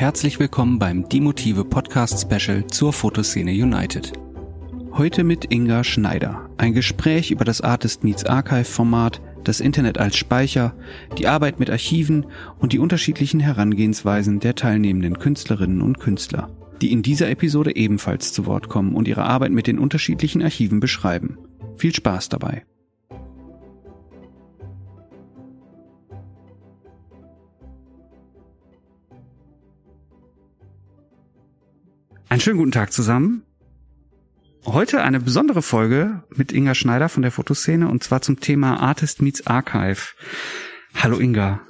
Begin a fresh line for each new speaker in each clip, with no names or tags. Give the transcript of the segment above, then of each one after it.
herzlich willkommen beim Die Motive Podcast Special zur Fotoszene United. Heute mit Inga Schneider. Ein Gespräch über das Artist Meets Archive Format, das Internet als Speicher, die Arbeit mit Archiven und die unterschiedlichen Herangehensweisen der teilnehmenden Künstlerinnen und Künstler, die in dieser Episode ebenfalls zu Wort kommen und ihre Arbeit mit den unterschiedlichen Archiven beschreiben. Viel Spaß dabei. Einen schönen guten Tag zusammen. Heute eine besondere Folge mit Inga Schneider von der Fotoszene und zwar zum Thema Artist Meets Archive. Hallo Inga.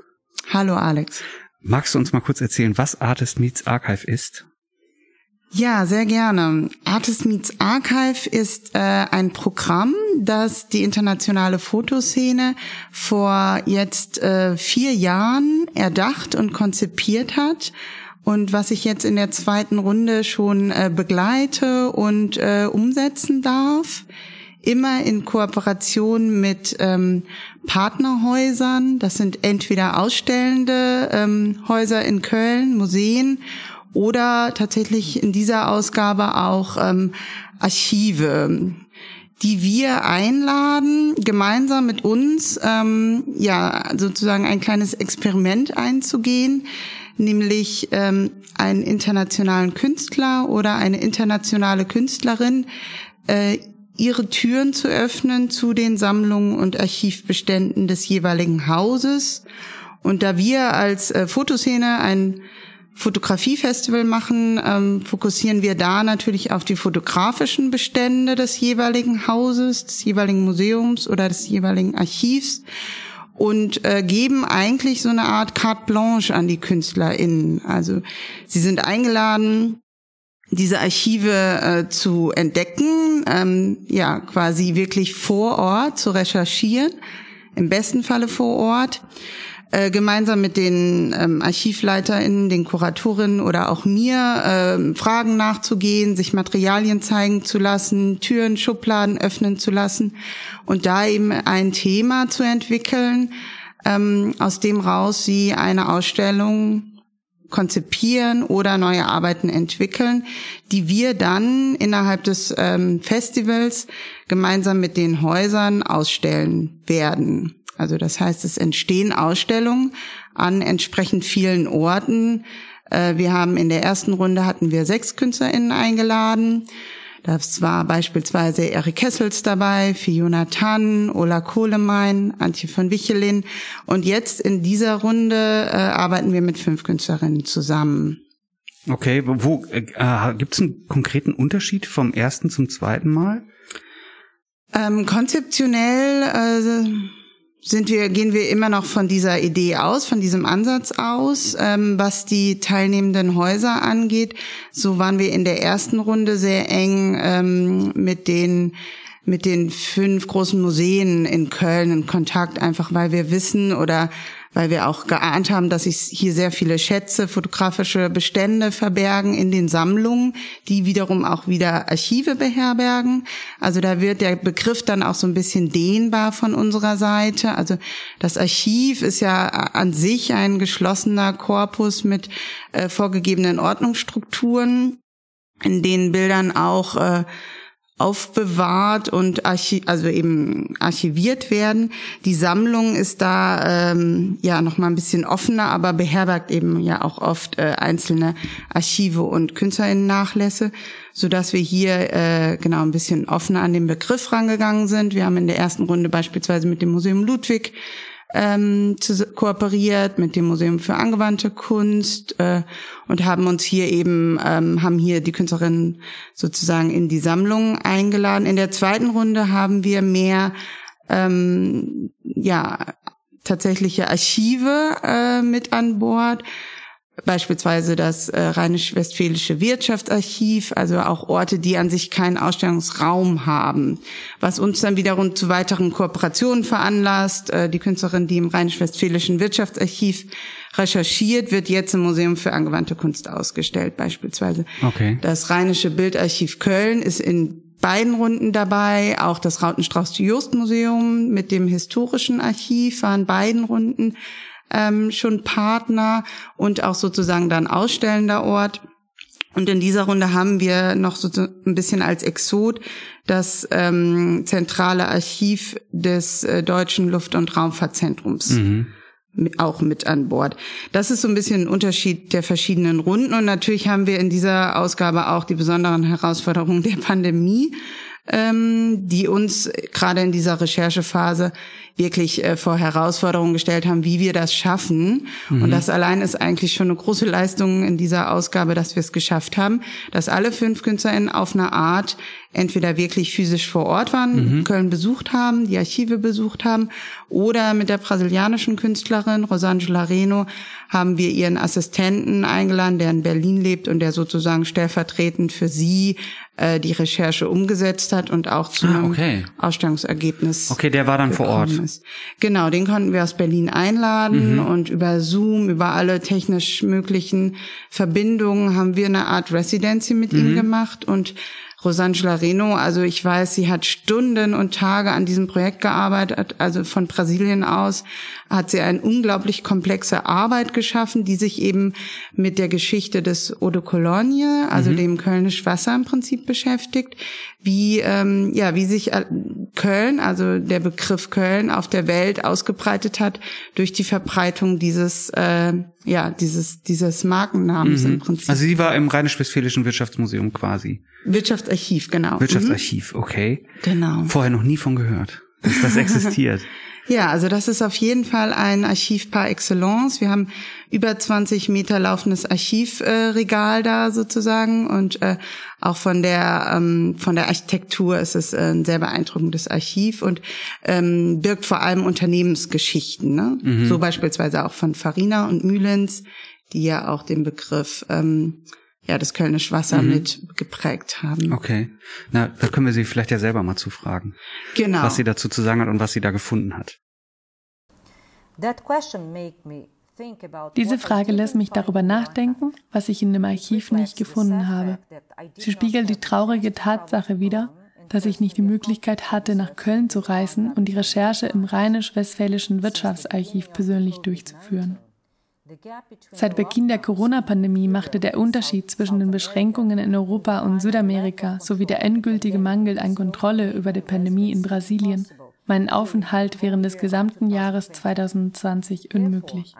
Hallo Alex.
Magst du uns mal kurz erzählen, was Artist Meets Archive ist?
Ja, sehr gerne. Artist Meets Archive ist äh, ein Programm, das die internationale Fotoszene vor jetzt äh, vier Jahren erdacht und konzipiert hat und was ich jetzt in der zweiten Runde schon äh, begleite und äh, umsetzen darf. Immer in Kooperation mit ähm, Partnerhäusern. Das sind entweder ausstellende ähm, Häuser in Köln, Museen oder tatsächlich in dieser Ausgabe auch ähm, Archive die wir einladen, gemeinsam mit uns ähm, ja sozusagen ein kleines Experiment einzugehen, nämlich ähm, einen internationalen Künstler oder eine internationale Künstlerin äh, ihre Türen zu öffnen zu den Sammlungen und Archivbeständen des jeweiligen Hauses. Und da wir als äh, Fotoszene ein Fotografiefestival machen, ähm, fokussieren wir da natürlich auf die fotografischen Bestände des jeweiligen Hauses, des jeweiligen Museums oder des jeweiligen Archivs und äh, geben eigentlich so eine Art carte blanche an die KünstlerInnen. Also sie sind eingeladen, diese Archive äh, zu entdecken, ähm, ja quasi wirklich vor Ort zu recherchieren, im besten Falle vor Ort äh, gemeinsam mit den ähm, ArchivleiterInnen, den Kuratorinnen oder auch mir äh, Fragen nachzugehen, sich Materialien zeigen zu lassen, Türen, Schubladen öffnen zu lassen und da eben ein Thema zu entwickeln, ähm, aus dem raus sie eine Ausstellung konzipieren oder neue Arbeiten entwickeln, die wir dann innerhalb des ähm, Festivals gemeinsam mit den Häusern ausstellen werden. Also das heißt, es entstehen Ausstellungen an entsprechend vielen Orten. Äh, wir haben in der ersten Runde hatten wir sechs KünstlerInnen eingeladen. Das war beispielsweise Erik Kessels dabei, Fiona Tann, Ola Kohlemein, Antje von Wichelin. Und jetzt in dieser Runde äh, arbeiten wir mit fünf Künstlerinnen zusammen.
Okay, wo äh, gibt es einen konkreten Unterschied vom ersten zum zweiten Mal?
Ähm, konzeptionell äh, sind wir, gehen wir immer noch von dieser Idee aus, von diesem Ansatz aus, ähm, was die teilnehmenden Häuser angeht. So waren wir in der ersten Runde sehr eng ähm, mit den mit den fünf großen Museen in Köln in Kontakt, einfach weil wir wissen oder weil wir auch geahnt haben, dass sich hier sehr viele Schätze, fotografische Bestände verbergen in den Sammlungen, die wiederum auch wieder Archive beherbergen. Also da wird der Begriff dann auch so ein bisschen dehnbar von unserer Seite. Also das Archiv ist ja an sich ein geschlossener Korpus mit äh, vorgegebenen Ordnungsstrukturen, in denen Bildern auch äh, aufbewahrt und archi also eben archiviert werden. Die Sammlung ist da ähm, ja noch mal ein bisschen offener, aber beherbergt eben ja auch oft äh, einzelne Archive und Künstlerinnen-Nachlässe, so dass wir hier äh, genau ein bisschen offener an den Begriff rangegangen sind. Wir haben in der ersten Runde beispielsweise mit dem Museum Ludwig ähm, zu, kooperiert mit dem Museum für angewandte Kunst äh, und haben uns hier eben ähm, haben hier die Künstlerinnen sozusagen in die Sammlung eingeladen. In der zweiten Runde haben wir mehr ähm, ja tatsächliche Archive äh, mit an Bord beispielsweise das äh, Rheinisch-Westfälische Wirtschaftsarchiv, also auch Orte, die an sich keinen Ausstellungsraum haben, was uns dann wiederum zu weiteren Kooperationen veranlasst. Äh, die Künstlerin, die im Rheinisch-Westfälischen Wirtschaftsarchiv recherchiert, wird jetzt im Museum für angewandte Kunst ausgestellt, beispielsweise. Okay. Das Rheinische Bildarchiv Köln ist in beiden Runden dabei, auch das Rautenstrauß-Jost-Museum mit dem historischen Archiv waren beiden Runden ähm, schon Partner und auch sozusagen dann ausstellender Ort. Und in dieser Runde haben wir noch so ein bisschen als Exot das ähm, zentrale Archiv des äh, Deutschen Luft- und Raumfahrtzentrums. Mhm auch mit an Bord. Das ist so ein bisschen ein Unterschied der verschiedenen Runden. Und natürlich haben wir in dieser Ausgabe auch die besonderen Herausforderungen der Pandemie ähm, die uns gerade in dieser Recherchephase wirklich äh, vor Herausforderungen gestellt haben, wie wir das schaffen. Mhm. Und das allein ist eigentlich schon eine große Leistung in dieser Ausgabe, dass wir es geschafft haben, dass alle fünf KünstlerInnen auf eine Art entweder wirklich physisch vor Ort waren, mhm. Köln besucht haben, die Archive besucht haben, oder mit der brasilianischen Künstlerin Rosangela Reno haben wir ihren Assistenten eingeladen, der in Berlin lebt und der sozusagen stellvertretend für sie äh, die Recherche umgesetzt hat und auch zu ah, einem okay. Ausstellungsergebnis.
Okay, der war dann vor Ort.
Ist. Genau, den konnten wir aus Berlin einladen mhm. und über Zoom, über alle technisch möglichen Verbindungen haben wir eine Art Residency mit mhm. ihm gemacht und Rosangela Reno, also ich weiß, sie hat Stunden und Tage an diesem Projekt gearbeitet, also von Brasilien aus hat sie eine unglaublich komplexe Arbeit geschaffen, die sich eben mit der Geschichte des Eau de Cologne, also mhm. dem Kölnisch Wasser im Prinzip beschäftigt, wie ähm, ja wie sich äh, Köln, also der Begriff Köln auf der Welt ausgebreitet hat durch die Verbreitung dieses äh, ja dieses dieses Markennamens mhm. im Prinzip.
Also sie war im Rheinisch-Westfälischen Wirtschaftsmuseum quasi.
Wirtschaftsarchiv, genau.
Wirtschaftsarchiv, mhm. okay.
Genau.
Vorher noch nie von gehört, dass das existiert.
Ja, also das ist auf jeden Fall ein Archiv par excellence. Wir haben über 20 Meter laufendes Archivregal äh, da sozusagen und äh, auch von der ähm, von der Architektur ist es äh, ein sehr beeindruckendes Archiv und ähm, birgt vor allem Unternehmensgeschichten. Ne? Mhm. So beispielsweise auch von Farina und Mühlens, die ja auch den Begriff ähm, ja, das Kölnisch Wasser mhm. mit geprägt haben.
Okay. Na, da können wir sie vielleicht ja selber mal zufragen.
Genau.
Was sie dazu zu sagen hat und was sie da gefunden hat.
Diese Frage lässt mich darüber nachdenken, was ich in dem Archiv nicht gefunden habe. Sie spiegelt die traurige Tatsache wider, dass ich nicht die Möglichkeit hatte, nach Köln zu reisen und die Recherche im rheinisch-westfälischen Wirtschaftsarchiv persönlich durchzuführen. Seit Beginn der Corona-Pandemie machte der Unterschied zwischen den Beschränkungen in Europa und Südamerika sowie der endgültige Mangel an Kontrolle über die Pandemie in Brasilien meinen Aufenthalt während des gesamten Jahres 2020 unmöglich.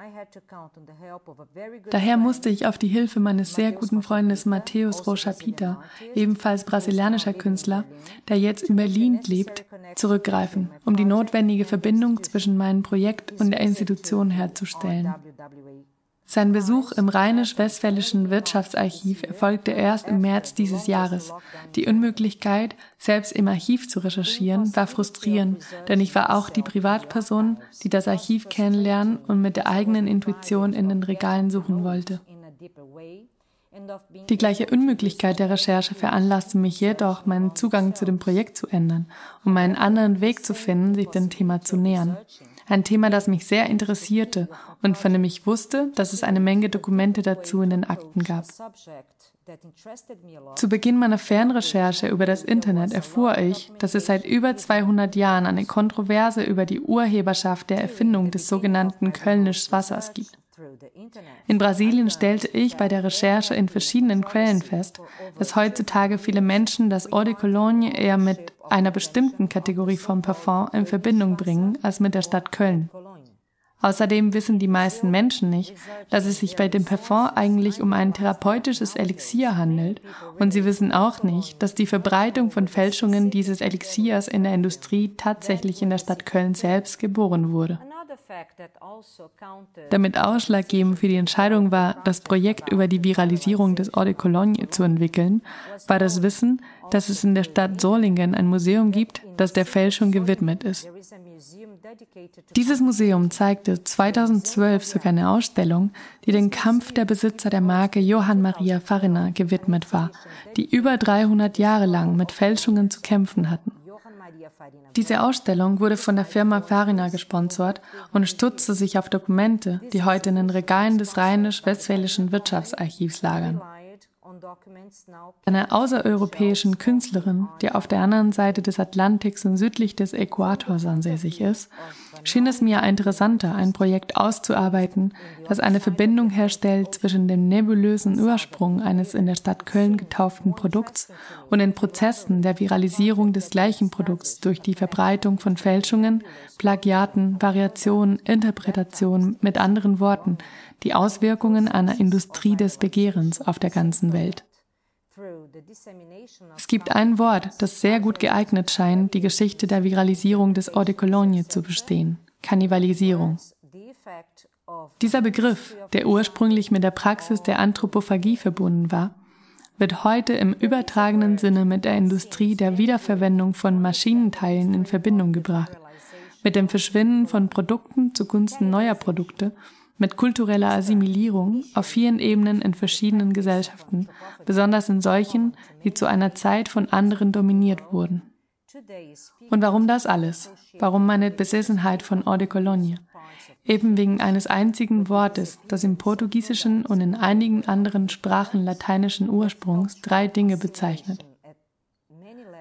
Daher musste ich auf die Hilfe meines sehr guten Freundes Mateus Rocha Pita, ebenfalls brasilianischer Künstler, der jetzt in Berlin lebt, zurückgreifen, um die notwendige Verbindung zwischen meinem Projekt und der Institution herzustellen. Sein Besuch im Rheinisch-Westfälischen Wirtschaftsarchiv erfolgte erst im März dieses Jahres. Die Unmöglichkeit, selbst im Archiv zu recherchieren, war frustrierend, denn ich war auch die Privatperson, die das Archiv kennenlernen und mit der eigenen Intuition in den Regalen suchen wollte. Die gleiche Unmöglichkeit der Recherche veranlasste mich jedoch, meinen Zugang zu dem Projekt zu ändern, um einen anderen Weg zu finden, sich dem Thema zu nähern. Ein Thema, das mich sehr interessierte und von dem ich wusste, dass es eine Menge Dokumente dazu in den Akten gab. Zu Beginn meiner Fernrecherche über das Internet erfuhr ich, dass es seit über 200 Jahren eine Kontroverse über die Urheberschaft der Erfindung des sogenannten Kölnisch Wassers gibt. In Brasilien stellte ich bei der Recherche in verschiedenen Quellen fest, dass heutzutage viele Menschen das Eau de Cologne eher mit einer bestimmten Kategorie von Parfum in Verbindung bringen als mit der Stadt Köln. Außerdem wissen die meisten Menschen nicht, dass es sich bei dem Parfum eigentlich um ein therapeutisches Elixier handelt und sie wissen auch nicht, dass die Verbreitung von Fälschungen dieses Elixiers in der Industrie tatsächlich in der Stadt Köln selbst geboren wurde. Damit ausschlaggebend für die Entscheidung war, das Projekt über die Viralisierung des Eau de Cologne zu entwickeln, war das Wissen, dass es in der Stadt Solingen ein Museum gibt, das der Fälschung gewidmet ist. Dieses Museum zeigte 2012 sogar eine Ausstellung, die den Kampf der Besitzer der Marke Johann Maria Farina gewidmet war, die über 300 Jahre lang mit Fälschungen zu kämpfen hatten. Diese Ausstellung wurde von der Firma Farina gesponsert und stützte sich auf Dokumente, die heute in den Regalen des Rheinisch-Westfälischen Wirtschaftsarchivs lagern. Einer außereuropäischen Künstlerin, die auf der anderen Seite des Atlantiks und südlich des Äquators ansässig ist, schien es mir interessanter, ein Projekt auszuarbeiten, das eine Verbindung herstellt zwischen dem nebulösen Ursprung eines in der Stadt Köln getauften Produkts und den Prozessen der Viralisierung des gleichen Produkts durch die Verbreitung von Fälschungen, Plagiaten, Variationen, Interpretationen, mit anderen Worten, die Auswirkungen einer Industrie des Begehrens auf der ganzen Welt. Es gibt ein Wort, das sehr gut geeignet scheint, die Geschichte der Viralisierung des Eau de Cologne zu bestehen. Kannibalisierung. Dieser Begriff, der ursprünglich mit der Praxis der Anthropophagie verbunden war, wird heute im übertragenen Sinne mit der Industrie der Wiederverwendung von Maschinenteilen in Verbindung gebracht, mit dem Verschwinden von Produkten zugunsten neuer Produkte mit kultureller Assimilierung auf vielen Ebenen in verschiedenen Gesellschaften, besonders in solchen, die zu einer Zeit von anderen dominiert wurden. Und warum das alles? Warum meine Besessenheit von Eau de Cologne? Eben wegen eines einzigen Wortes, das im Portugiesischen und in einigen anderen Sprachen lateinischen Ursprungs drei Dinge bezeichnet.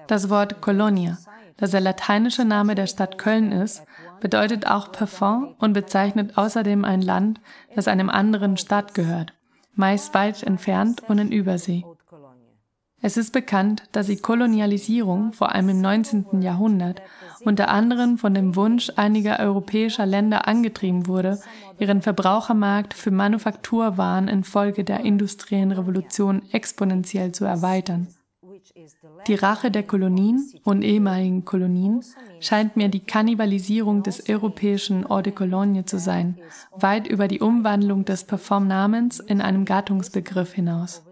Das Wort Colonia, das der lateinische Name der Stadt Köln ist, bedeutet auch Parfum und bezeichnet außerdem ein Land, das einem anderen Staat gehört, meist weit entfernt und in Übersee. Es ist bekannt, dass die Kolonialisierung vor allem im 19. Jahrhundert unter anderem von dem Wunsch einiger europäischer Länder angetrieben wurde, ihren Verbrauchermarkt für Manufakturwaren infolge der industriellen Revolution exponentiell zu erweitern. Die Rache der Kolonien und ehemaligen Kolonien scheint mir die Kannibalisierung des europäischen Eau de Cologne zu sein, weit über die Umwandlung des Parfumnamens in einem Gattungsbegriff hinaus.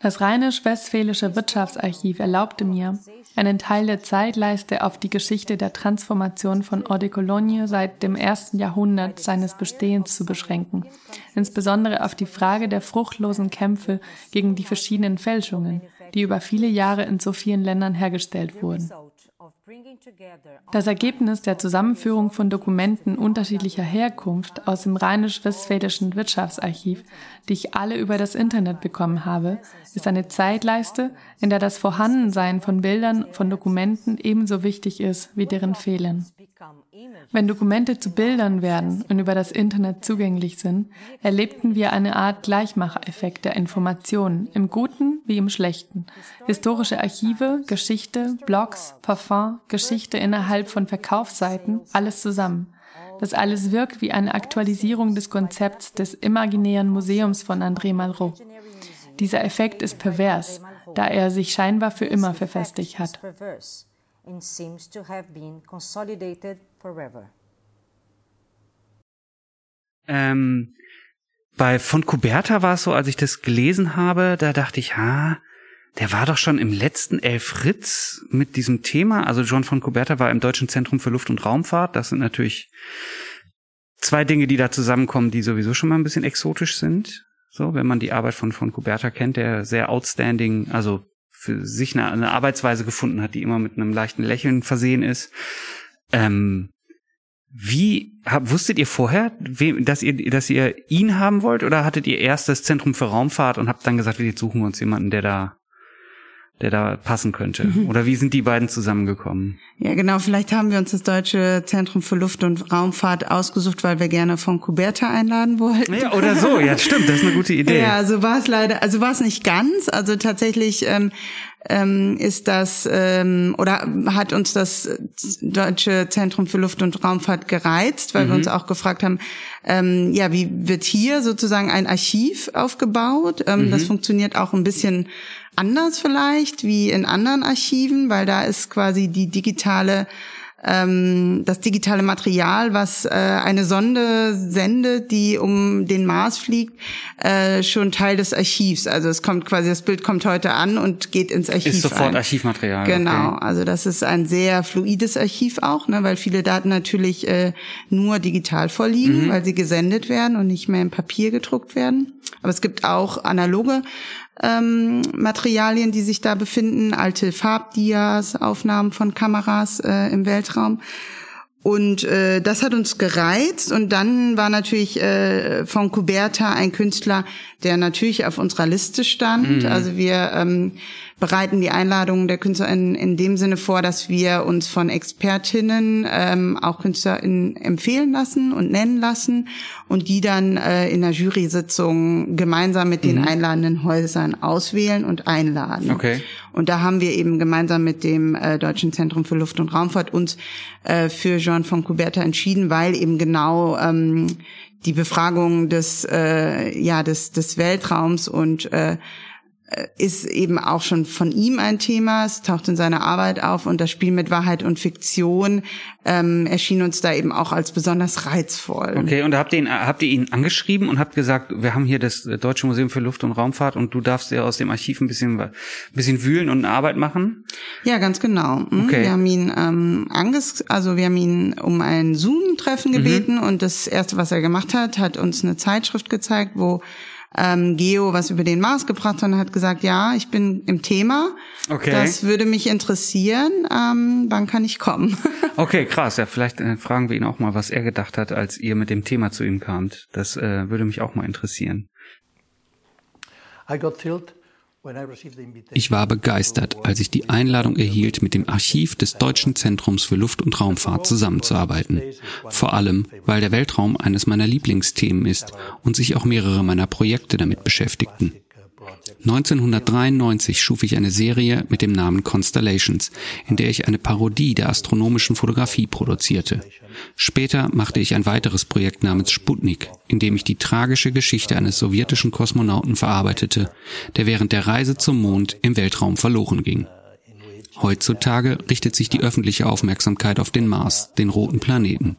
Das Rheinisch-Westfälische Wirtschaftsarchiv erlaubte mir, einen Teil der Zeitleiste auf die Geschichte der Transformation von Eau de Cologne seit dem ersten Jahrhundert seines Bestehens zu beschränken, insbesondere auf die Frage der fruchtlosen Kämpfe gegen die verschiedenen Fälschungen, die über viele Jahre in so vielen Ländern hergestellt wurden. Das Ergebnis der Zusammenführung von Dokumenten unterschiedlicher Herkunft aus dem Rheinisch-Westfälischen Wirtschaftsarchiv, die ich alle über das Internet bekommen habe, ist eine Zeitleiste, in der das Vorhandensein von Bildern von Dokumenten ebenso wichtig ist wie deren Fehlen. Wenn Dokumente zu Bildern werden und über das Internet zugänglich sind, erlebten wir eine Art Gleichmachereffekt der Informationen, im Guten wie im Schlechten. Historische Archive, Geschichte, Blogs, Parfum, Geschichte innerhalb von Verkaufsseiten, alles zusammen. Das alles wirkt wie eine Aktualisierung des Konzepts des imaginären Museums von André Malraux. Dieser Effekt ist pervers, da er sich scheinbar für immer verfestigt hat
forever. Ähm, bei von Kuberta war es so, als ich das gelesen habe, da dachte ich, ha, der war doch schon im letzten Elf Ritz mit diesem Thema. Also John von Kuberta war im Deutschen Zentrum für Luft- und Raumfahrt. Das sind natürlich zwei Dinge, die da zusammenkommen, die sowieso schon mal ein bisschen exotisch sind. So, wenn man die Arbeit von von Kuberta kennt, der sehr outstanding, also für sich eine, eine Arbeitsweise gefunden hat, die immer mit einem leichten Lächeln versehen ist. Ähm, wie hab, wusstet ihr vorher, wem, dass ihr, dass ihr ihn haben wollt, oder hattet ihr erst das Zentrum für Raumfahrt und habt dann gesagt, wir suchen uns jemanden, der da der da passen könnte? Mhm. Oder wie sind die beiden zusammengekommen?
Ja, genau. Vielleicht haben wir uns das Deutsche Zentrum für Luft- und Raumfahrt ausgesucht, weil wir gerne von Kuberta einladen wollten.
Ja, oder so. Ja, stimmt. Das ist eine gute Idee.
Ja, so war es leider. Also war es nicht ganz. Also tatsächlich ähm, ähm, ist das ähm, oder hat uns das Deutsche Zentrum für Luft- und Raumfahrt gereizt, weil mhm. wir uns auch gefragt haben, ähm, ja, wie wird hier sozusagen ein Archiv aufgebaut? Ähm, mhm. Das funktioniert auch ein bisschen anders vielleicht wie in anderen Archiven, weil da ist quasi die digitale ähm, das digitale Material, was äh, eine Sonde sendet, die um den Mars fliegt, äh, schon Teil des Archivs. Also es kommt quasi, das Bild kommt heute an und geht ins Archiv.
Ist sofort
ein.
Archivmaterial.
Genau, okay. also das ist ein sehr fluides Archiv auch, ne, weil viele Daten natürlich äh, nur digital vorliegen, mhm. weil sie gesendet werden und nicht mehr in Papier gedruckt werden. Aber es gibt auch analoge ähm, Materialien, die sich da befinden, alte Farbdias, Aufnahmen von Kameras äh, im Weltraum. und äh, das hat uns gereizt. Und dann war natürlich äh, von Kuberta ein Künstler, der natürlich auf unserer Liste stand. Mhm. Also wir ähm, bereiten die Einladungen der Künstler in, in dem Sinne vor, dass wir uns von Expertinnen ähm, auch KünstlerInnen empfehlen lassen und nennen lassen und die dann äh, in der Jury-Sitzung gemeinsam mit den mhm. einladenden Häusern auswählen und einladen.
Okay.
Und da haben wir eben gemeinsam mit dem äh, Deutschen Zentrum für Luft- und Raumfahrt uns äh, für Jean von Couberta entschieden, weil eben genau ähm, die Befragung des äh, ja des des Weltraums und äh, ist eben auch schon von ihm ein Thema. Es taucht in seiner Arbeit auf und das Spiel mit Wahrheit und Fiktion ähm, erschien uns da eben auch als besonders reizvoll.
Okay, und habt ihr ihn, habt ihr ihn angeschrieben und habt gesagt, wir haben hier das Deutsche Museum für Luft- und Raumfahrt und du darfst ja aus dem Archiv ein bisschen, ein bisschen wühlen und eine Arbeit machen?
Ja, ganz genau. Hm, okay. Wir haben ihn ähm, anges also wir haben ihn um ein Zoom-Treffen mhm. gebeten mhm. und das erste, was er gemacht hat, hat uns eine Zeitschrift gezeigt, wo ähm, Geo was über den Mars gebracht hat und hat gesagt, ja, ich bin im Thema. Okay. Das würde mich interessieren. Ähm, wann kann ich kommen?
okay, krass. Ja, vielleicht äh, fragen wir ihn auch mal, was er gedacht hat, als ihr mit dem Thema zu ihm kamt. Das äh, würde mich auch mal interessieren.
I got thrilled
ich war begeistert, als ich die Einladung erhielt, mit dem Archiv des Deutschen Zentrums für Luft- und Raumfahrt zusammenzuarbeiten. Vor allem, weil der Weltraum eines meiner Lieblingsthemen ist und sich auch mehrere meiner Projekte damit beschäftigten. 1993 schuf ich eine Serie mit dem Namen Constellations, in der ich eine Parodie der astronomischen Fotografie produzierte. Später machte ich ein weiteres Projekt namens Sputnik, in dem ich die tragische Geschichte eines sowjetischen Kosmonauten verarbeitete, der während der Reise zum Mond im Weltraum verloren ging. Heutzutage richtet sich die öffentliche Aufmerksamkeit auf den Mars, den roten Planeten.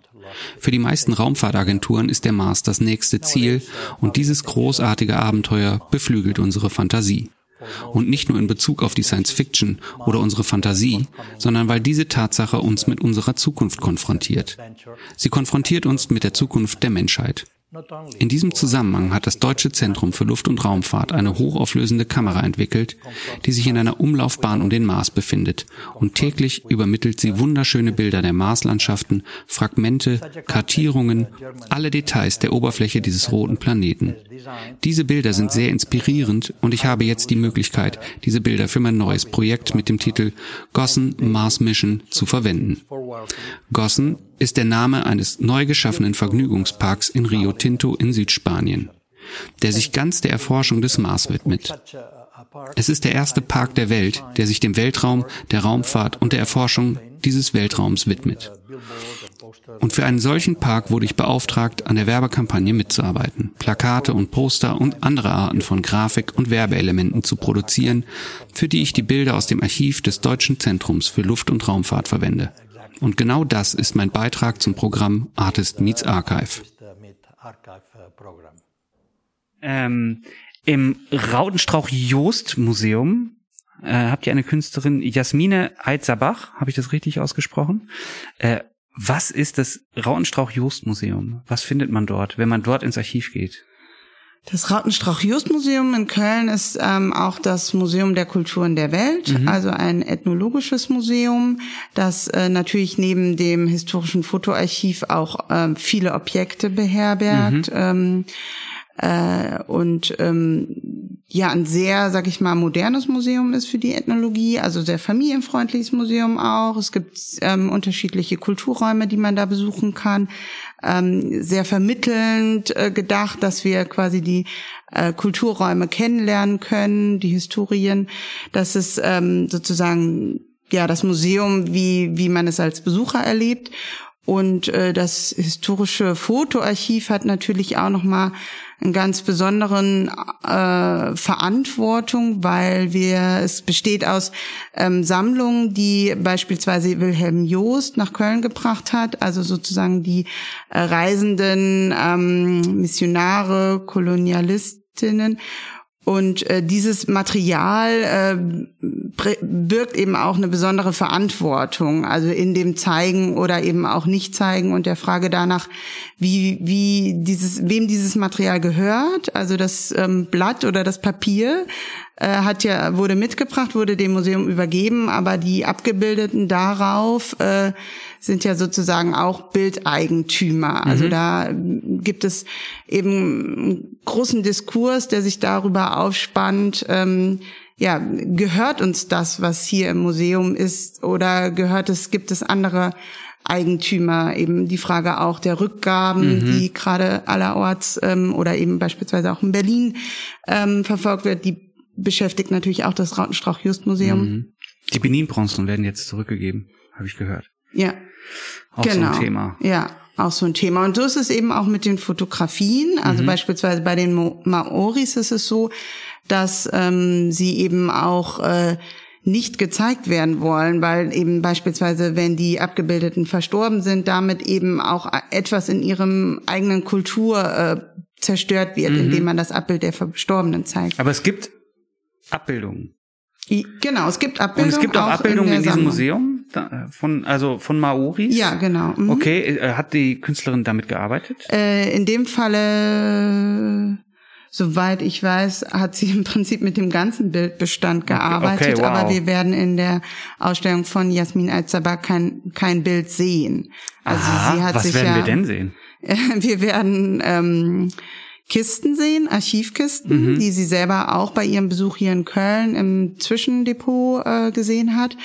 Für die meisten Raumfahrtagenturen ist der Mars das nächste Ziel und dieses großartige Abenteuer beflügelt unsere Fantasie. Und nicht nur in Bezug auf die Science Fiction oder unsere Fantasie, sondern weil diese Tatsache uns mit unserer Zukunft konfrontiert. Sie konfrontiert uns mit der Zukunft der Menschheit. In diesem Zusammenhang hat das Deutsche Zentrum für Luft- und Raumfahrt eine hochauflösende Kamera entwickelt, die sich in einer Umlaufbahn um den Mars befindet und täglich übermittelt sie wunderschöne Bilder der Marslandschaften, Fragmente, Kartierungen, alle Details der Oberfläche dieses roten Planeten. Diese Bilder sind sehr inspirierend und ich habe jetzt die Möglichkeit, diese Bilder für mein neues Projekt mit dem Titel Gossen Mars Mission zu verwenden. Gossen ist der Name eines neu geschaffenen Vergnügungsparks in Rio Tinto in Südspanien, der sich ganz der Erforschung des Mars widmet. Es ist der erste Park der Welt, der sich dem Weltraum, der Raumfahrt und der Erforschung dieses Weltraums widmet. Und für einen solchen Park wurde ich beauftragt, an der Werbekampagne mitzuarbeiten, Plakate und Poster und andere Arten von Grafik- und Werbeelementen zu produzieren, für die ich die Bilder aus dem Archiv des Deutschen Zentrums für Luft- und Raumfahrt verwende. Und genau das ist mein Beitrag zum Programm Artist Meets Archive. Ähm, Im Rautenstrauch-Jost-Museum äh, habt ihr eine Künstlerin, Jasmine Heitzabach, habe ich das richtig ausgesprochen? Äh, was ist das Rautenstrauch-Jost-Museum? Was findet man dort, wenn man dort ins Archiv geht?
Das Rautenstrauch-Just-Museum in Köln ist ähm, auch das Museum der Kulturen der Welt, mhm. also ein ethnologisches Museum, das äh, natürlich neben dem historischen Fotoarchiv auch ähm, viele Objekte beherbergt. Mhm. Ähm, äh, und ähm, ja ein sehr, sag ich mal, modernes Museum ist für die Ethnologie, also sehr familienfreundliches Museum auch. Es gibt ähm, unterschiedliche Kulturräume, die man da besuchen kann. Ähm, sehr vermittelnd äh, gedacht, dass wir quasi die äh, Kulturräume kennenlernen können, die Historien. Das ist ähm, sozusagen ja das Museum, wie wie man es als Besucher erlebt. Und äh, das historische Fotoarchiv hat natürlich auch noch mal einen ganz besonderen äh, Verantwortung, weil wir es besteht aus ähm, Sammlungen, die beispielsweise Wilhelm Joost nach Köln gebracht hat, also sozusagen die äh, reisenden ähm, Missionare, Kolonialistinnen Und äh, dieses Material äh, birgt eben auch eine besondere Verantwortung, also in dem Zeigen oder eben auch nicht zeigen und der Frage danach, wie, wie dieses, wem dieses Material gehört, also das ähm, Blatt oder das Papier, äh, hat ja wurde mitgebracht, wurde dem Museum übergeben, aber die abgebildeten darauf äh, sind ja sozusagen auch Bildeigentümer. Also mhm. da gibt es eben einen großen Diskurs, der sich darüber aufspannt. Ähm, ja, gehört uns das, was hier im Museum ist, oder gehört es, gibt es andere Eigentümer, eben die Frage auch der Rückgaben, mhm. die gerade allerorts ähm, oder eben beispielsweise auch in Berlin ähm, verfolgt wird, die beschäftigt natürlich auch das Rautenstrauch-Just-Museum. Mhm.
Die Benin-Bronzen werden jetzt zurückgegeben, habe ich gehört.
Ja.
Auch genau. so ein genau. Thema.
Ja, auch so ein Thema. Und so ist es eben auch mit den Fotografien. Also mhm. beispielsweise bei den Maoris ist es so, dass ähm, sie eben auch äh, nicht gezeigt werden wollen, weil eben beispielsweise, wenn die Abgebildeten verstorben sind, damit eben auch etwas in ihrem eigenen Kultur äh, zerstört wird, mhm. indem man das Abbild der Verstorbenen zeigt.
Aber es gibt Abbildungen.
Genau, es gibt Abbildungen.
Und es gibt auch, auch Abbildungen in, in diesem. Museum von also von Maoris.
Ja, genau.
Mhm. Okay, äh, hat die Künstlerin damit gearbeitet?
Äh, in dem Falle, soweit ich weiß, hat sie im Prinzip mit dem ganzen Bildbestand gearbeitet. Okay, wow. Aber wir werden in der Ausstellung von Jasmin Al-Zabak kein kein Bild sehen.
Also Aha, sie hat was sich werden ja, wir denn sehen?
wir werden ähm, Kisten sehen, Archivkisten, mhm. die sie selber auch bei ihrem Besuch hier in Köln im Zwischendepot äh, gesehen hat,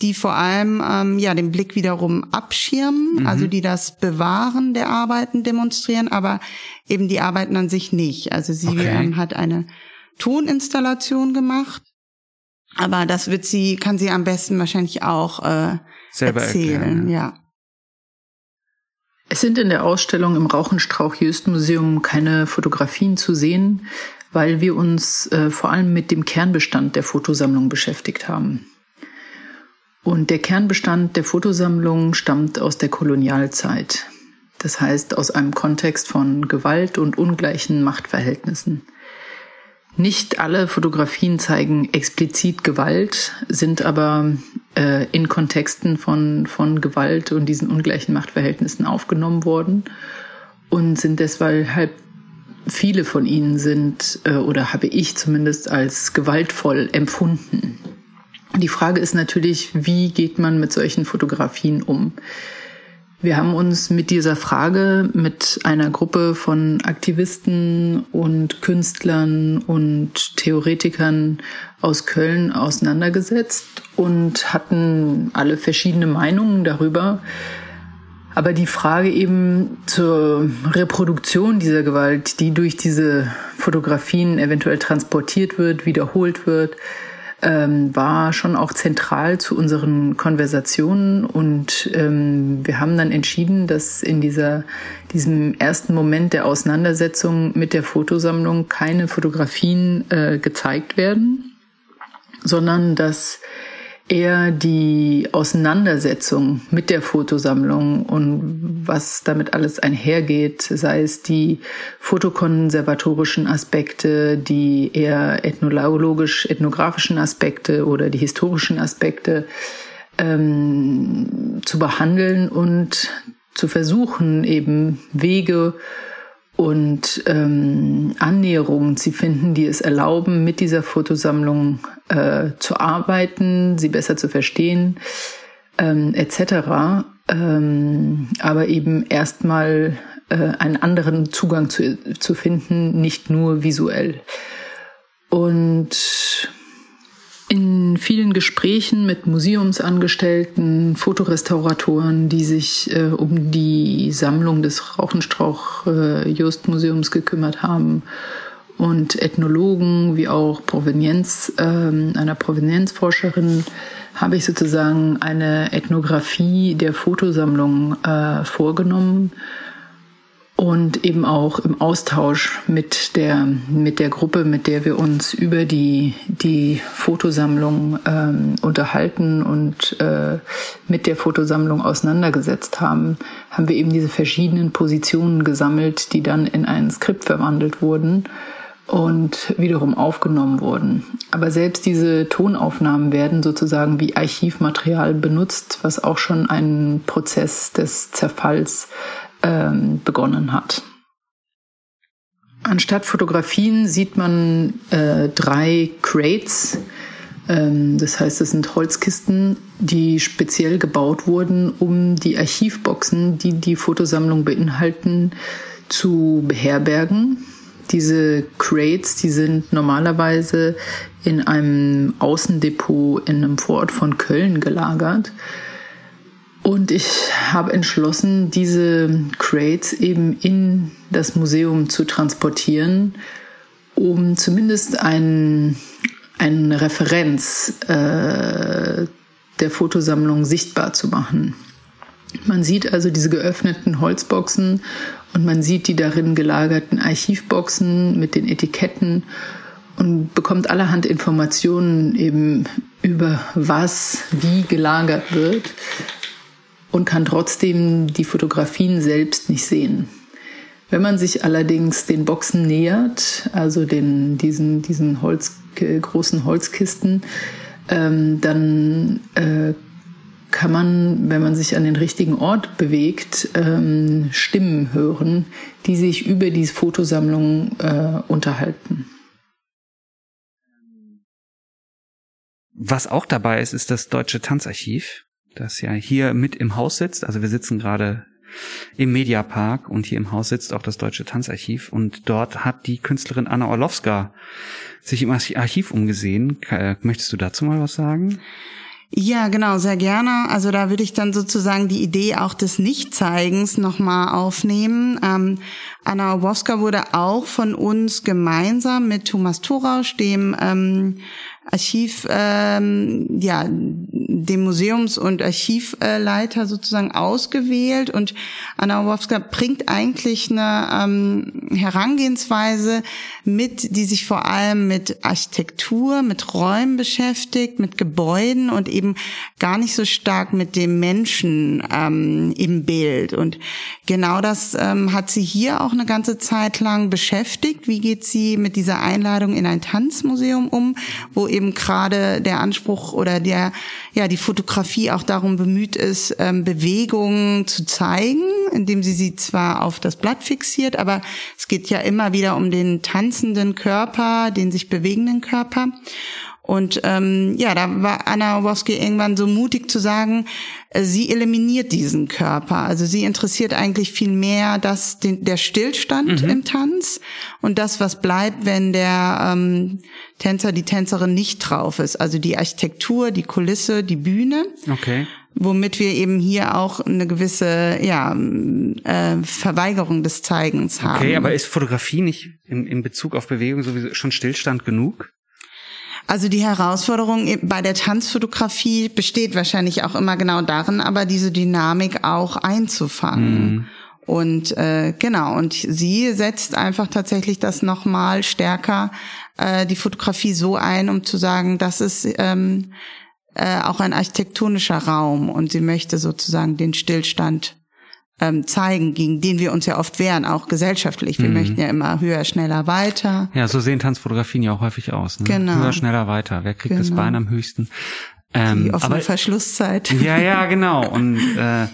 die vor allem ähm, ja den Blick wiederum abschirmen, mhm. also die das Bewahren der Arbeiten demonstrieren, aber eben die Arbeiten an sich nicht. Also sie okay. ähm, hat eine Toninstallation gemacht, aber das wird sie, kann sie am besten wahrscheinlich auch äh, Selber erzählen, erklären. ja.
Es sind in der Ausstellung im Rauchenstrauch-Jöst-Museum keine Fotografien zu sehen, weil wir uns äh, vor allem mit dem Kernbestand der Fotosammlung beschäftigt haben. Und der Kernbestand der Fotosammlung stammt aus der Kolonialzeit. Das heißt aus einem Kontext von Gewalt und ungleichen Machtverhältnissen. Nicht alle Fotografien zeigen explizit Gewalt, sind aber äh, in Kontexten von, von Gewalt und diesen ungleichen Machtverhältnissen aufgenommen worden und sind deshalb viele von ihnen sind äh, oder habe ich zumindest als gewaltvoll empfunden. Die Frage ist natürlich, wie geht man mit solchen Fotografien um? Wir haben uns mit dieser Frage mit einer Gruppe von Aktivisten und Künstlern und Theoretikern aus Köln auseinandergesetzt und hatten alle verschiedene Meinungen darüber. Aber die Frage eben zur Reproduktion dieser Gewalt, die durch diese Fotografien eventuell transportiert wird, wiederholt wird, ähm, war schon auch zentral zu unseren Konversationen. Und ähm, wir haben dann entschieden, dass in dieser, diesem ersten Moment der Auseinandersetzung mit der Fotosammlung keine Fotografien äh, gezeigt werden, sondern dass eher die Auseinandersetzung mit der Fotosammlung und was damit alles einhergeht, sei es die fotokonservatorischen Aspekte, die eher ethnologisch-ethnografischen Aspekte oder die historischen Aspekte ähm, zu behandeln und zu versuchen, eben Wege und ähm, Annäherungen zu finden, die es erlauben, mit dieser Fotosammlung äh, zu arbeiten, sie besser zu verstehen, ähm, etc. Ähm, aber eben erstmal äh, einen anderen Zugang zu, zu finden, nicht nur visuell. Und in vielen Gesprächen mit Museumsangestellten, Fotorestauratoren, die sich äh, um die Sammlung des Rauchenstrauch-Just-Museums äh, gekümmert haben und Ethnologen wie auch Provenienz, äh, einer Provenienzforscherin, habe ich sozusagen eine Ethnographie der Fotosammlung äh, vorgenommen und eben auch im Austausch mit der mit der Gruppe, mit der wir uns über die die Fotosammlung ähm, unterhalten und äh, mit der Fotosammlung auseinandergesetzt haben, haben wir eben diese verschiedenen Positionen gesammelt, die dann in ein Skript verwandelt wurden und wiederum aufgenommen wurden. Aber selbst diese Tonaufnahmen werden sozusagen wie Archivmaterial benutzt, was auch schon einen Prozess des Zerfalls ähm, begonnen hat. Anstatt Fotografien sieht man äh, drei Crates. Ähm, das heißt, es sind Holzkisten, die speziell gebaut wurden, um die Archivboxen, die die Fotosammlung beinhalten, zu beherbergen. Diese Crates, die sind normalerweise in einem Außendepot in einem Vorort von Köln gelagert. Und ich habe entschlossen, diese Crates eben in das Museum zu transportieren, um zumindest ein, eine Referenz äh, der Fotosammlung sichtbar zu machen. Man sieht also diese geöffneten Holzboxen und man sieht die darin gelagerten Archivboxen mit den Etiketten und bekommt allerhand Informationen eben über was wie gelagert wird und kann trotzdem die Fotografien selbst nicht sehen. Wenn man sich allerdings den Boxen nähert, also den, diesen, diesen Holz, großen Holzkisten, ähm, dann äh, kann man, wenn man sich an den richtigen Ort bewegt, ähm, Stimmen hören, die sich über diese Fotosammlung äh, unterhalten.
Was auch dabei ist, ist das Deutsche Tanzarchiv, das ja hier mit im Haus sitzt. Also wir sitzen gerade im Mediapark und hier im Haus sitzt auch das Deutsche Tanzarchiv und dort hat die Künstlerin Anna Orlowska sich im Archiv umgesehen. Möchtest du dazu mal was sagen?
Ja, genau, sehr gerne. Also da würde ich dann sozusagen die Idee auch des Nichtzeigens nochmal aufnehmen. Ähm, Anna Oboska wurde auch von uns gemeinsam mit Thomas Thorausch, dem ähm, Archiv, ähm, ja, dem Museums- und Archivleiter sozusagen ausgewählt und Anna Orłowska bringt eigentlich eine ähm, Herangehensweise mit, die sich vor allem mit Architektur, mit Räumen beschäftigt, mit Gebäuden und eben gar nicht so stark mit dem Menschen ähm, im Bild. Und genau das ähm, hat sie hier auch eine ganze Zeit lang beschäftigt. Wie geht sie mit dieser Einladung in ein Tanzmuseum um, wo eben gerade der Anspruch oder der, ja, die Fotografie auch darum bemüht ist, ähm, Bewegungen zu zeigen, indem sie sie zwar auf das Blatt fixiert, aber es geht ja immer wieder um den tanzenden Körper, den sich bewegenden Körper. Und ähm, ja, da war Anna Woski irgendwann so mutig zu sagen, sie eliminiert diesen Körper. Also sie interessiert eigentlich viel mehr das, den, der Stillstand mhm. im Tanz und das, was bleibt, wenn der ähm, Tänzer, die Tänzerin nicht drauf ist. Also die Architektur, die Kulisse, die Bühne.
Okay
womit wir eben hier auch eine gewisse ja, äh, Verweigerung des Zeigens haben.
Okay, aber ist Fotografie nicht im, in Bezug auf Bewegung sowieso schon Stillstand genug?
Also die Herausforderung bei der Tanzfotografie besteht wahrscheinlich auch immer genau darin, aber diese Dynamik auch einzufangen. Mhm. Und äh, genau, und sie setzt einfach tatsächlich das nochmal stärker, äh, die Fotografie so ein, um zu sagen, das ist ähm, äh, auch ein architektonischer Raum und sie möchte sozusagen den Stillstand ähm, zeigen, gegen den wir uns ja oft wehren, auch gesellschaftlich. Wir mhm. möchten ja immer höher, schneller, weiter.
Ja, so sehen Tanzfotografien ja auch häufig aus. Ne? Genau. Höher, schneller, weiter. Wer kriegt genau. das Bein am höchsten?
Ähm, Die offene aber, Verschlusszeit.
Ja, ja, genau. Und äh,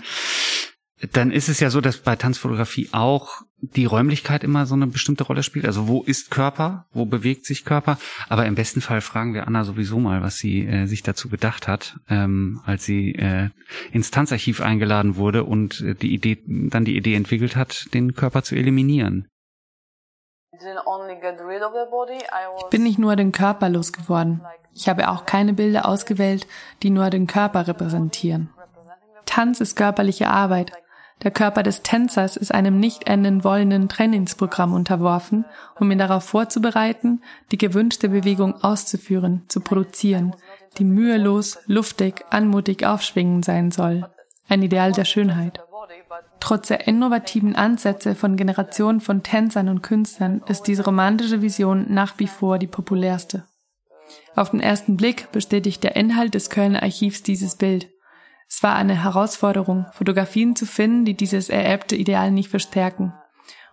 dann ist es ja so, dass bei Tanzfotografie auch die Räumlichkeit immer so eine bestimmte Rolle spielt. Also wo ist Körper, wo bewegt sich Körper? Aber im besten Fall fragen wir Anna sowieso mal, was sie äh, sich dazu gedacht hat, ähm, als sie äh, ins Tanzarchiv eingeladen wurde und äh, die Idee, dann die Idee entwickelt hat, den Körper zu eliminieren.
Ich bin nicht nur den Körper losgeworden. Ich habe auch keine Bilder ausgewählt, die nur den Körper repräsentieren. Tanz ist körperliche Arbeit der Körper des Tänzers ist einem nicht enden wollenden Trainingsprogramm unterworfen, um ihn darauf vorzubereiten, die gewünschte Bewegung auszuführen, zu produzieren, die mühelos, luftig, anmutig aufschwingen sein soll. Ein Ideal der Schönheit. Trotz der innovativen Ansätze von Generationen von Tänzern und Künstlern ist diese romantische Vision nach wie vor die populärste. Auf den ersten Blick bestätigt der Inhalt des Kölner Archivs dieses Bild. Es war eine Herausforderung, Fotografien zu finden, die dieses ererbte Ideal nicht verstärken.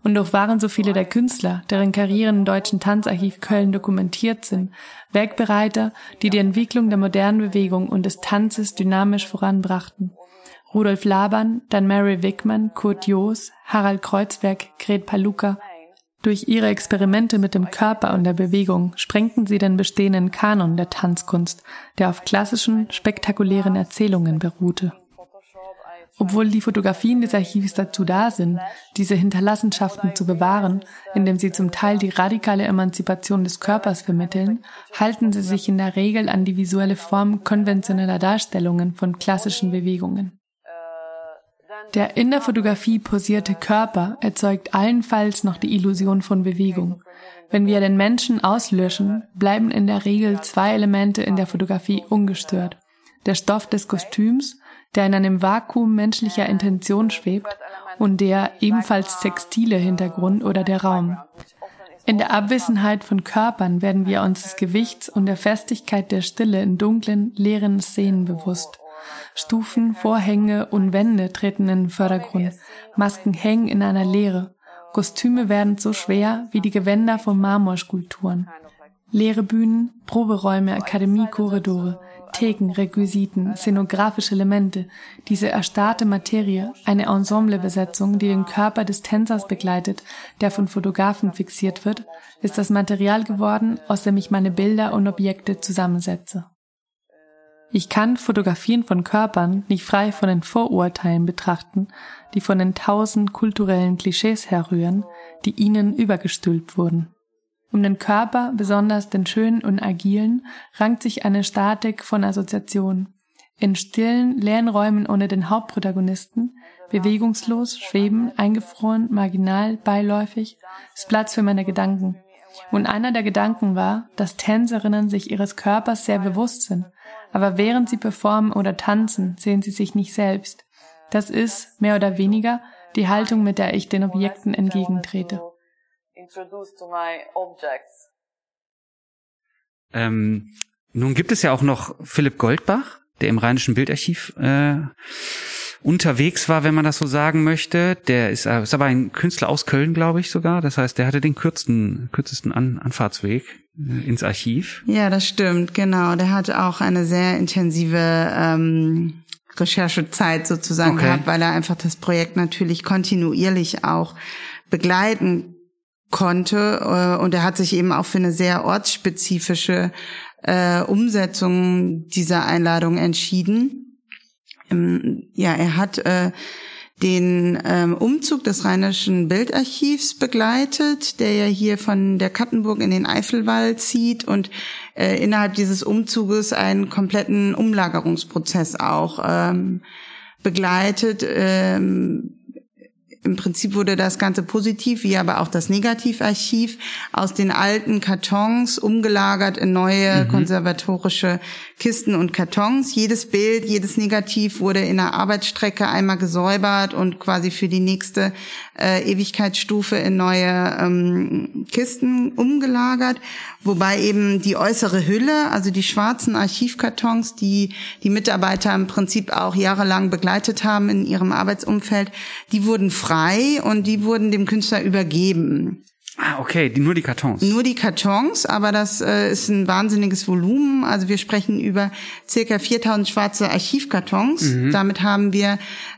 Und doch waren so viele der Künstler, deren Karrieren im Deutschen Tanzarchiv Köln dokumentiert sind, Wegbereiter, die die Entwicklung der modernen Bewegung und des Tanzes dynamisch voranbrachten. Rudolf Laban, dann Mary Wickman, Kurt Joos, Harald Kreuzberg, Gret Paluca. Durch ihre Experimente mit dem Körper und der Bewegung sprengten sie den bestehenden Kanon der Tanzkunst, der auf klassischen, spektakulären Erzählungen beruhte. Obwohl die Fotografien des Archivs dazu da sind, diese Hinterlassenschaften zu bewahren, indem sie zum Teil die radikale Emanzipation des Körpers vermitteln, halten sie sich in der Regel an die visuelle Form konventioneller Darstellungen von klassischen Bewegungen. Der in der Fotografie posierte Körper erzeugt allenfalls noch die Illusion von Bewegung. Wenn wir den Menschen auslöschen, bleiben in der Regel zwei Elemente in der Fotografie ungestört. Der Stoff des Kostüms, der in einem Vakuum menschlicher Intention schwebt, und der ebenfalls textile Hintergrund oder der Raum. In der Abwesenheit von Körpern werden wir uns des Gewichts und der Festigkeit der Stille in dunklen, leeren Szenen bewusst. Stufen, Vorhänge und Wände treten in den Vordergrund. Masken hängen in einer Leere. Kostüme werden so schwer wie die Gewänder von Marmorskulpturen. Leere Bühnen, Proberäume, Akademiekorridore, Theken, Requisiten, szenografische Elemente, diese erstarrte Materie, eine Ensemblebesetzung, die den Körper des Tänzers begleitet, der von Fotografen fixiert wird, ist das Material geworden, aus dem ich meine Bilder und Objekte zusammensetze. Ich kann Fotografien von Körpern nicht frei von den Vorurteilen betrachten, die von den tausend kulturellen Klischees herrühren, die ihnen übergestülpt wurden. Um den Körper, besonders den schönen und agilen, rankt sich eine Statik von Assoziationen. In stillen, leeren Räumen ohne den Hauptprotagonisten, bewegungslos, schweben, eingefroren, marginal, beiläufig, ist Platz für meine Gedanken. Und einer der Gedanken war, dass Tänzerinnen sich ihres Körpers sehr bewusst sind, aber während sie performen oder tanzen, sehen sie sich nicht selbst. Das ist, mehr oder weniger, die Haltung, mit der ich den Objekten entgegentrete.
Ähm, nun gibt es ja auch noch Philipp Goldbach, der im Rheinischen Bildarchiv äh, unterwegs war, wenn man das so sagen möchte. Der ist, äh, ist aber ein Künstler aus Köln, glaube ich sogar. Das heißt, der hatte den kürzesten, kürzesten An Anfahrtsweg ins Archiv.
Ja, das stimmt, genau. Der hatte auch eine sehr intensive ähm, Recherchezeit sozusagen okay. gehabt, weil er einfach das Projekt natürlich kontinuierlich auch begleiten konnte. Äh, und er hat sich eben auch für eine sehr ortsspezifische äh, Umsetzung dieser Einladung entschieden. Ähm, ja, er hat äh, den ähm, Umzug des Rheinischen Bildarchivs begleitet, der ja hier von der Kattenburg in den Eifelwald zieht und äh, innerhalb dieses Umzuges einen kompletten Umlagerungsprozess auch ähm, begleitet. Ähm, im Prinzip wurde das Ganze positiv, wie aber auch das Negativarchiv aus den alten Kartons umgelagert in neue mhm. konservatorische Kisten und Kartons. Jedes Bild, jedes Negativ wurde in einer Arbeitsstrecke einmal gesäubert und quasi für die nächste äh, Ewigkeitsstufe in neue ähm, Kisten umgelagert. Wobei eben die äußere Hülle, also die schwarzen Archivkartons, die die Mitarbeiter im Prinzip auch jahrelang begleitet haben in ihrem Arbeitsumfeld, die wurden frei und die wurden dem Künstler übergeben.
Ah, okay, die, nur die Kartons.
Nur die Kartons, aber das äh, ist ein wahnsinniges Volumen. Also wir sprechen über circa 4000 schwarze Archivkartons. Mhm. Damit haben wir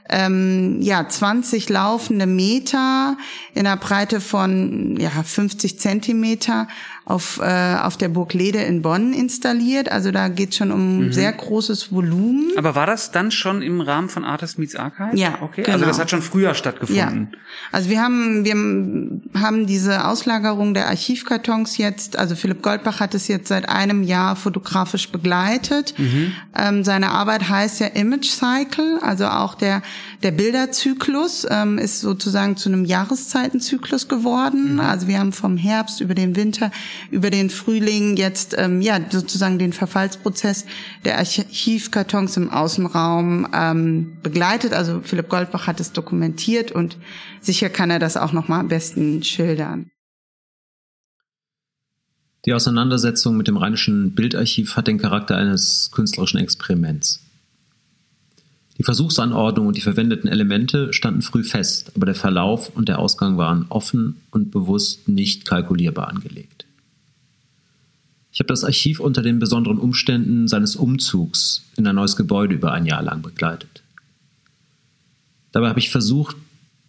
ähm, ja 20 laufende Meter in einer Breite von ja 50 Zentimeter auf, äh, auf der Burg Lede in Bonn installiert. Also da geht schon um mhm. sehr großes Volumen.
Aber war das dann schon im Rahmen von Artist Meets Archive?
Ja,
okay. Genau. Also das hat schon früher stattgefunden.
Ja. Also wir haben wir haben diese Auslagerung der Archivkartons jetzt. Also Philipp Goldbach hat es jetzt seit einem Jahr fotografisch begleitet. Mhm. Ähm, seine Arbeit heißt ja Image Cycle, also auch der der Bilderzyklus ähm, ist sozusagen zu einem Jahreszeitenzyklus geworden. Mhm. Also wir haben vom Herbst über den Winter, über den Frühling jetzt ähm, ja sozusagen den Verfallsprozess der Archivkartons im Außenraum ähm, begleitet. Also Philipp Goldbach hat es dokumentiert und sicher kann er das auch noch mal am besten schildern.
Die Auseinandersetzung mit dem Rheinischen Bildarchiv hat den Charakter eines künstlerischen Experiments. Die Versuchsanordnung und die verwendeten Elemente standen früh fest, aber der Verlauf und der Ausgang waren offen und bewusst nicht kalkulierbar angelegt. Ich habe das Archiv unter den besonderen Umständen seines Umzugs in ein neues Gebäude über ein Jahr lang begleitet. Dabei habe ich versucht,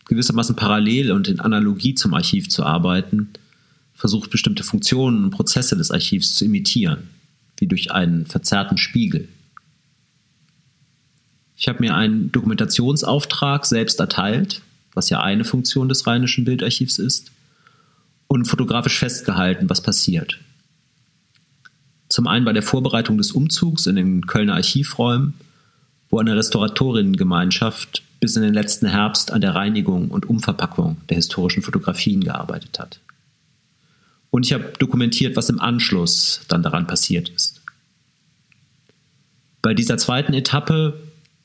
gewissermaßen parallel und in Analogie zum Archiv zu arbeiten, versucht bestimmte Funktionen und Prozesse des Archivs zu imitieren, wie durch einen verzerrten Spiegel. Ich habe mir einen Dokumentationsauftrag selbst erteilt, was ja eine Funktion des Rheinischen Bildarchivs ist, und fotografisch festgehalten, was passiert. Zum einen bei der Vorbereitung des Umzugs in den Kölner Archivräumen, wo eine Restauratorinnengemeinschaft bis in den letzten Herbst an der Reinigung und Umverpackung der historischen Fotografien gearbeitet hat. Und ich habe dokumentiert, was im Anschluss dann daran passiert ist. Bei dieser zweiten Etappe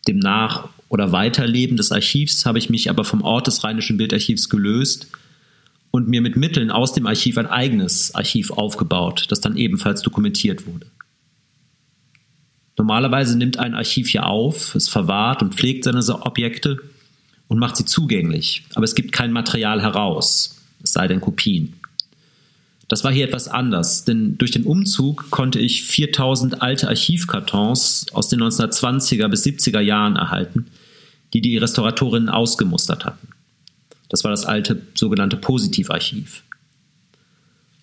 dem Nach- oder Weiterleben des Archivs habe ich mich aber vom Ort des Rheinischen Bildarchivs gelöst und mir mit Mitteln aus dem Archiv ein eigenes Archiv aufgebaut, das dann ebenfalls dokumentiert wurde. Normalerweise nimmt ein Archiv ja auf, es verwahrt und pflegt seine Objekte und macht sie zugänglich, aber es gibt kein Material heraus, es sei denn Kopien. Das war hier etwas anders, denn durch den Umzug konnte ich 4000 alte Archivkartons aus den 1920er bis 70er Jahren erhalten, die die Restauratorinnen ausgemustert hatten. Das war das alte sogenannte Positivarchiv.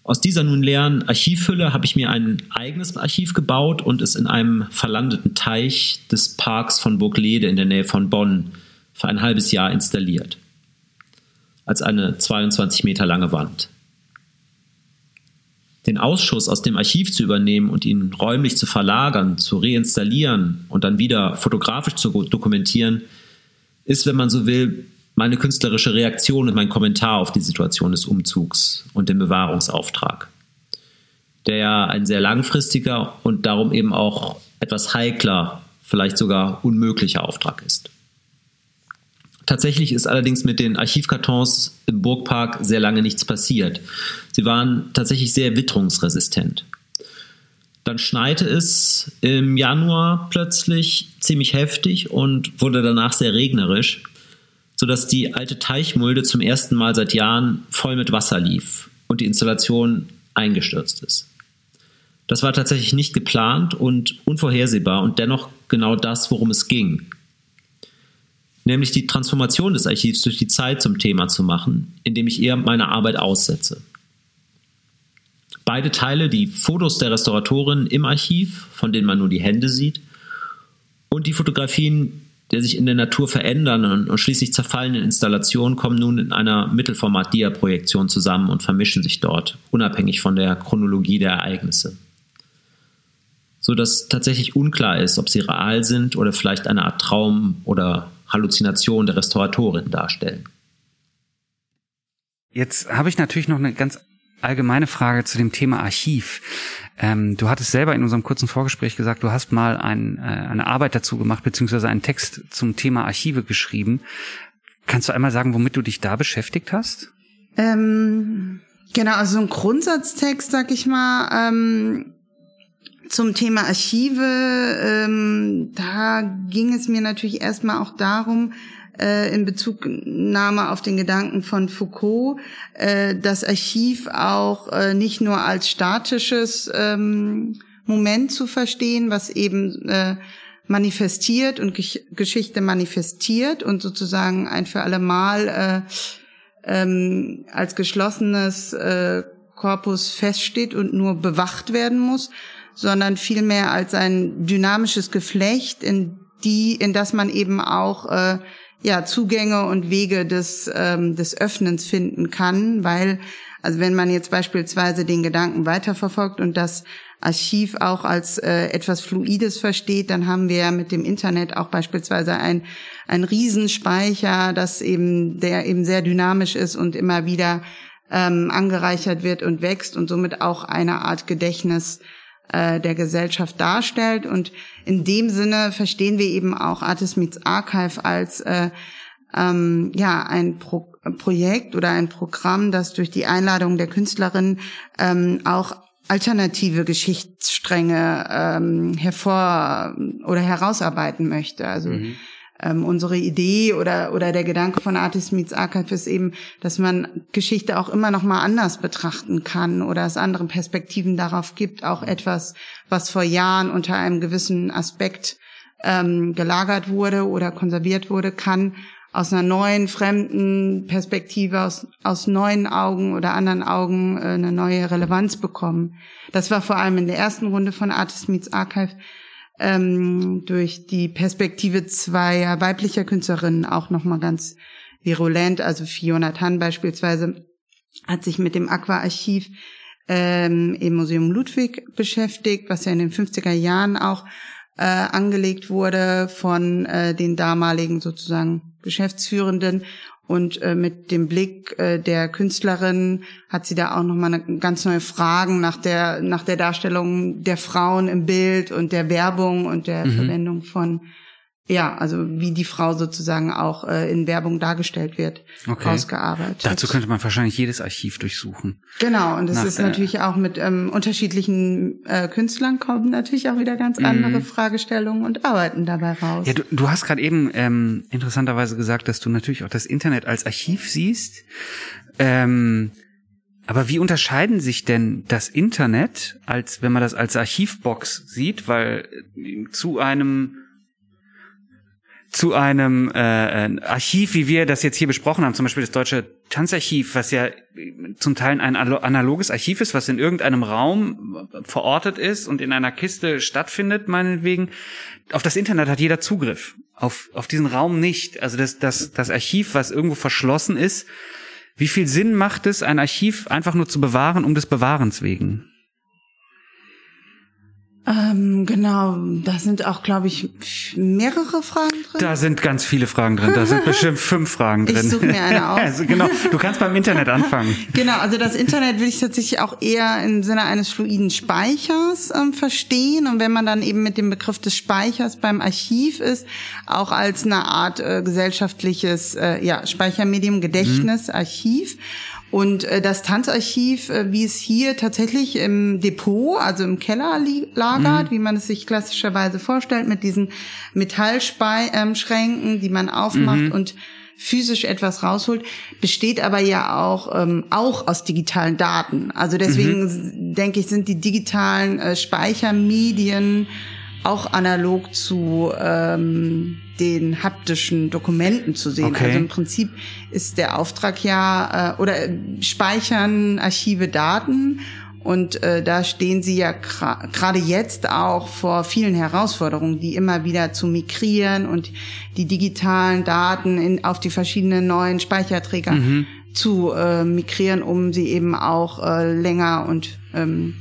Aus dieser nun leeren Archivhülle habe ich mir ein eigenes Archiv gebaut und es in einem verlandeten Teich des Parks von Burglede in der Nähe von Bonn für ein halbes Jahr installiert. Als eine 22 Meter lange Wand den Ausschuss aus dem Archiv zu übernehmen und ihn räumlich zu verlagern, zu reinstallieren und dann wieder fotografisch zu dokumentieren, ist, wenn man so will, meine künstlerische Reaktion und mein Kommentar auf die Situation des Umzugs und den Bewahrungsauftrag, der ja ein sehr langfristiger und darum eben auch etwas heikler, vielleicht sogar unmöglicher Auftrag ist. Tatsächlich ist allerdings mit den Archivkartons im Burgpark sehr lange nichts passiert. Sie waren tatsächlich sehr witterungsresistent. Dann schneite es im Januar plötzlich ziemlich heftig und wurde danach sehr regnerisch, sodass die alte Teichmulde zum ersten Mal seit Jahren voll mit Wasser lief und die Installation eingestürzt ist. Das war tatsächlich nicht geplant und unvorhersehbar und dennoch genau das, worum es ging nämlich die Transformation des Archivs durch die Zeit zum Thema zu machen, indem ich eher meine Arbeit aussetze. Beide Teile, die Fotos der Restauratorin im Archiv, von denen man nur die Hände sieht, und die Fotografien der sich in der Natur verändern und schließlich zerfallenen Installationen kommen nun in einer Mittelformat-Dia-Projektion zusammen und vermischen sich dort, unabhängig von der Chronologie der Ereignisse. So dass tatsächlich unklar ist, ob sie real sind oder vielleicht eine Art Traum oder Halluzination der Restauratorin darstellen.
Jetzt habe ich natürlich noch eine ganz allgemeine Frage zu dem Thema Archiv. Ähm, du hattest selber in unserem kurzen Vorgespräch gesagt, du hast mal ein, äh, eine Arbeit dazu gemacht, beziehungsweise einen Text zum Thema Archive geschrieben. Kannst du einmal sagen, womit du dich da beschäftigt hast?
Ähm, genau, also ein Grundsatztext, sag ich mal, ähm, zum Thema Archive, ähm, da ging es mir natürlich erstmal auch darum, äh, in Bezugnahme auf den Gedanken von Foucault, äh, das Archiv auch äh, nicht nur als statisches ähm, Moment zu verstehen, was eben äh, manifestiert und Gesch Geschichte manifestiert und sozusagen ein für alle Mal äh, ähm, als geschlossenes äh, Korpus feststeht und nur bewacht werden muss, sondern vielmehr als ein dynamisches Geflecht, in die, in das man eben auch äh, ja Zugänge und Wege des ähm, des Öffnens finden kann, weil also wenn man jetzt beispielsweise den Gedanken weiterverfolgt und das Archiv auch als äh, etwas Fluides versteht, dann haben wir ja mit dem Internet auch beispielsweise ein, ein Riesenspeicher, das eben, der eben sehr dynamisch ist und immer wieder ähm, angereichert wird und wächst und somit auch eine Art Gedächtnis äh, der Gesellschaft darstellt. Und in dem Sinne verstehen wir eben auch Artist Meets Archive als äh, ähm, ja ein Pro Projekt oder ein Programm, das durch die Einladung der Künstlerin ähm, auch alternative Geschichtsstränge ähm, hervor oder herausarbeiten möchte. Also mhm. Ähm, unsere Idee oder oder der Gedanke von Artist Meets Archive ist eben, dass man Geschichte auch immer noch mal anders betrachten kann oder es andere Perspektiven darauf gibt, auch etwas, was vor Jahren unter einem gewissen Aspekt ähm, gelagert wurde oder konserviert wurde, kann aus einer neuen, fremden Perspektive, aus, aus neuen Augen oder anderen Augen äh, eine neue Relevanz bekommen. Das war vor allem in der ersten Runde von Artist Meets Archive ähm, durch die Perspektive zweier weiblicher Künstlerinnen auch nochmal ganz virulent. Also Fiona Tann beispielsweise hat sich mit dem Aqua-Archiv ähm, im Museum Ludwig beschäftigt, was ja in den 50er Jahren auch äh, angelegt wurde von äh, den damaligen sozusagen Geschäftsführenden und äh, mit dem Blick äh, der Künstlerin hat sie da auch nochmal eine ganz neue Fragen nach der, nach der Darstellung der Frauen im Bild und der Werbung und der mhm. Verwendung von ja, also wie die Frau sozusagen auch äh, in Werbung dargestellt wird, okay. ausgearbeitet.
Dazu könnte man wahrscheinlich jedes Archiv durchsuchen.
Genau, und es ist natürlich auch mit ähm, unterschiedlichen äh, Künstlern kommen natürlich auch wieder ganz andere mm. Fragestellungen und Arbeiten dabei raus.
Ja, du, du hast gerade eben ähm, interessanterweise gesagt, dass du natürlich auch das Internet als Archiv siehst. Ähm, aber wie unterscheiden sich denn das Internet, als wenn man das als Archivbox sieht, weil zu einem zu einem äh, Archiv, wie wir das jetzt hier besprochen haben, zum Beispiel das Deutsche Tanzarchiv, was ja zum Teil ein analoges Archiv ist, was in irgendeinem Raum verortet ist und in einer Kiste stattfindet, meinetwegen. Auf das Internet hat jeder Zugriff, auf, auf diesen Raum nicht. Also das, das, das Archiv, was irgendwo verschlossen ist, wie viel Sinn macht es, ein Archiv einfach nur zu bewahren, um des Bewahrens wegen?
Ähm, genau, da sind auch, glaube ich, mehrere Fragen drin.
Da sind ganz viele Fragen drin. Da sind bestimmt fünf Fragen drin.
Ich suche mir eine aus.
also genau, du kannst beim Internet anfangen.
genau, also das Internet will ich tatsächlich auch eher im Sinne eines fluiden Speichers ähm, verstehen. Und wenn man dann eben mit dem Begriff des Speichers beim Archiv ist, auch als eine Art äh, gesellschaftliches äh, ja, Speichermedium, Gedächtnis, mhm. Archiv. Und äh, das Tanzarchiv, äh, wie es hier tatsächlich im Depot, also im Keller lagert, mhm. wie man es sich klassischerweise vorstellt, mit diesen Metallschränken, ähm, die man aufmacht mhm. und physisch etwas rausholt, besteht aber ja auch ähm, auch aus digitalen Daten. Also deswegen mhm. denke ich, sind die digitalen äh, Speichermedien auch analog zu ähm, den haptischen Dokumenten zu sehen. Okay. Also im Prinzip ist der Auftrag ja äh, oder äh, speichern Archive Daten und äh, da stehen sie ja gerade jetzt auch vor vielen Herausforderungen, die immer wieder zu migrieren und die digitalen Daten in, auf die verschiedenen neuen Speicherträger mhm. zu äh, migrieren, um sie eben auch äh, länger und ähm,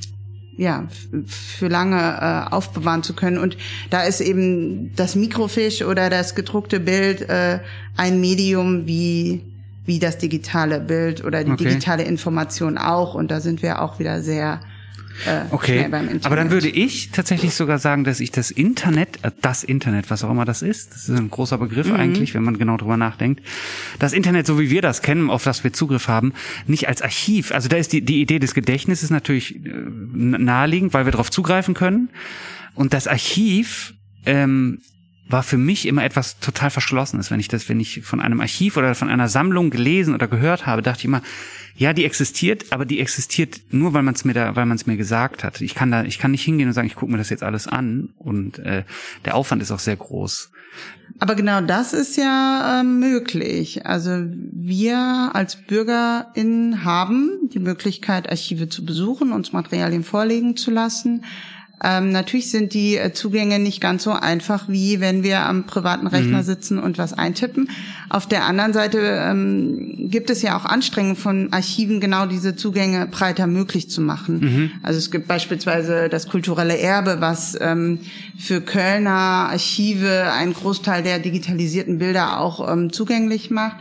ja, für lange äh, aufbewahren zu können. Und da ist eben das Mikrofisch oder das gedruckte Bild äh, ein Medium wie, wie das digitale Bild oder die okay. digitale Information auch. Und da sind wir auch wieder sehr
äh, okay, aber dann würde ich tatsächlich sogar sagen, dass ich das Internet, äh, das Internet, was auch immer das ist, das ist ein großer Begriff mhm. eigentlich, wenn man genau drüber nachdenkt, das Internet, so wie wir das kennen, auf das wir Zugriff haben, nicht als Archiv. Also da ist die, die Idee des Gedächtnisses natürlich äh, naheliegend, weil wir darauf zugreifen können. Und das Archiv ähm, war für mich immer etwas total Verschlossenes. Wenn ich das, wenn ich von einem Archiv oder von einer Sammlung gelesen oder gehört habe, dachte ich immer, ja, die existiert, aber die existiert nur, weil man es mir da, weil man es mir gesagt hat. Ich kann da, ich kann nicht hingehen und sagen, ich gucke mir das jetzt alles an und äh, der Aufwand ist auch sehr groß.
Aber genau das ist ja äh, möglich. Also wir als BürgerInnen haben die Möglichkeit, Archive zu besuchen, uns Materialien vorlegen zu lassen. Ähm, natürlich sind die äh, Zugänge nicht ganz so einfach, wie wenn wir am privaten Rechner mhm. sitzen und was eintippen. Auf der anderen Seite ähm, gibt es ja auch Anstrengungen von Archiven, genau diese Zugänge breiter möglich zu machen. Mhm. Also es gibt beispielsweise das kulturelle Erbe, was ähm, für Kölner Archive einen Großteil der digitalisierten Bilder auch ähm, zugänglich macht.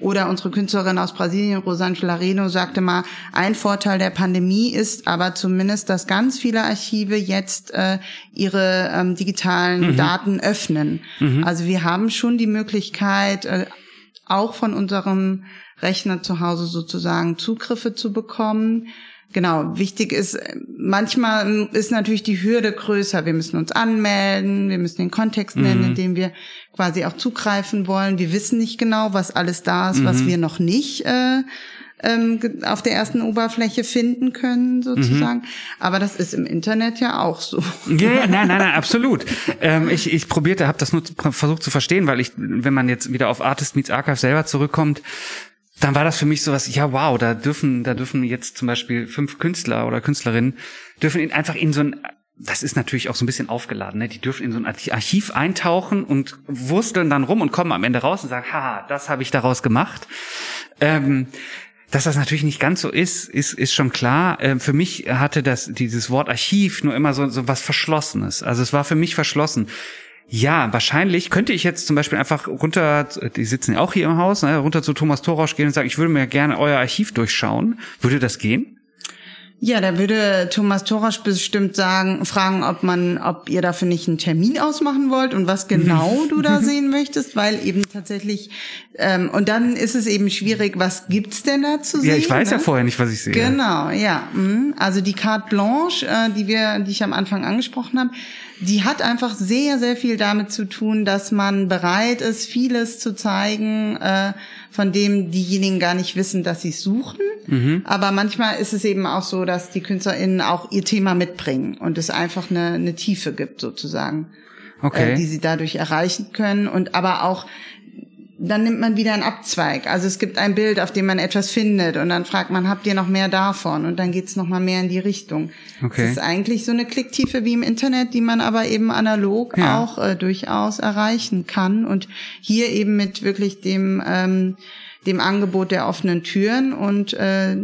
Oder unsere Künstlerin aus Brasilien, Rosangela Reno, sagte mal, ein Vorteil der Pandemie ist aber zumindest, dass ganz viele Archive jetzt äh, ihre ähm, digitalen mhm. Daten öffnen. Mhm. Also wir haben schon die Möglichkeit, äh, auch von unserem Rechner zu Hause sozusagen Zugriffe zu bekommen. Genau, wichtig ist, manchmal ist natürlich die Hürde größer. Wir müssen uns anmelden, wir müssen den Kontext nennen, in dem wir quasi auch zugreifen wollen. Wir wissen nicht genau, was alles da ist, was wir noch nicht äh, ähm, auf der ersten Oberfläche finden können, sozusagen. Aber das ist im Internet ja auch so.
Ja, ja, nein, nein, nein, absolut. Ähm, ich ich probierte, habe das nur versucht zu verstehen, weil ich, wenn man jetzt wieder auf Artist Meets Archive selber zurückkommt, dann war das für mich sowas, ja wow, da dürfen, da dürfen jetzt zum Beispiel fünf Künstler oder Künstlerinnen dürfen in, einfach in so ein das ist natürlich auch so ein bisschen aufgeladen, ne? Die dürfen in so ein Archiv eintauchen und wursteln dann rum und kommen am Ende raus und sagen, haha, das habe ich daraus gemacht. Ähm, dass das natürlich nicht ganz so ist, ist, ist schon klar. Ähm, für mich hatte das, dieses Wort Archiv nur immer so, so was Verschlossenes. Also es war für mich verschlossen. Ja, wahrscheinlich könnte ich jetzt zum Beispiel einfach runter, die sitzen ja auch hier im Haus, ne, runter zu Thomas Thorausch gehen und sagen, ich würde mir gerne euer Archiv durchschauen. Würde das gehen?
Ja, da würde Thomas Thorasch bestimmt sagen, fragen, ob man, ob ihr dafür nicht einen Termin ausmachen wollt und was genau du da sehen möchtest, weil eben tatsächlich ähm, und dann ist es eben schwierig, was gibt's denn da zu sehen?
Ja, ich weiß ja
ne?
vorher nicht, was ich sehe.
Genau, ja. mhm. Also die Carte Blanche, äh, die wir, die ich am Anfang angesprochen habe, die hat einfach sehr, sehr viel damit zu tun, dass man bereit ist, vieles zu zeigen, äh, von dem diejenigen gar nicht wissen, dass sie es suchen.
Mhm.
Aber manchmal ist es eben auch so, dass die KünstlerInnen auch ihr Thema mitbringen und es einfach eine, eine Tiefe gibt, sozusagen,
Okay.
äh, die sie dadurch erreichen können. Und aber auch dann nimmt man wieder einen Abzweig. Also es gibt ein Bild, auf dem man etwas findet und dann fragt man, habt ihr noch mehr davon? Und dann geht's noch mal mehr in die Richtung.
Okay.
Es ist eigentlich so eine Klicktiefe wie im Internet, die man aber eben analog
Ja.
auch äh, durchaus erreichen kann. Und hier eben mit wirklich dem ähm, dem Angebot der offenen Türen und äh,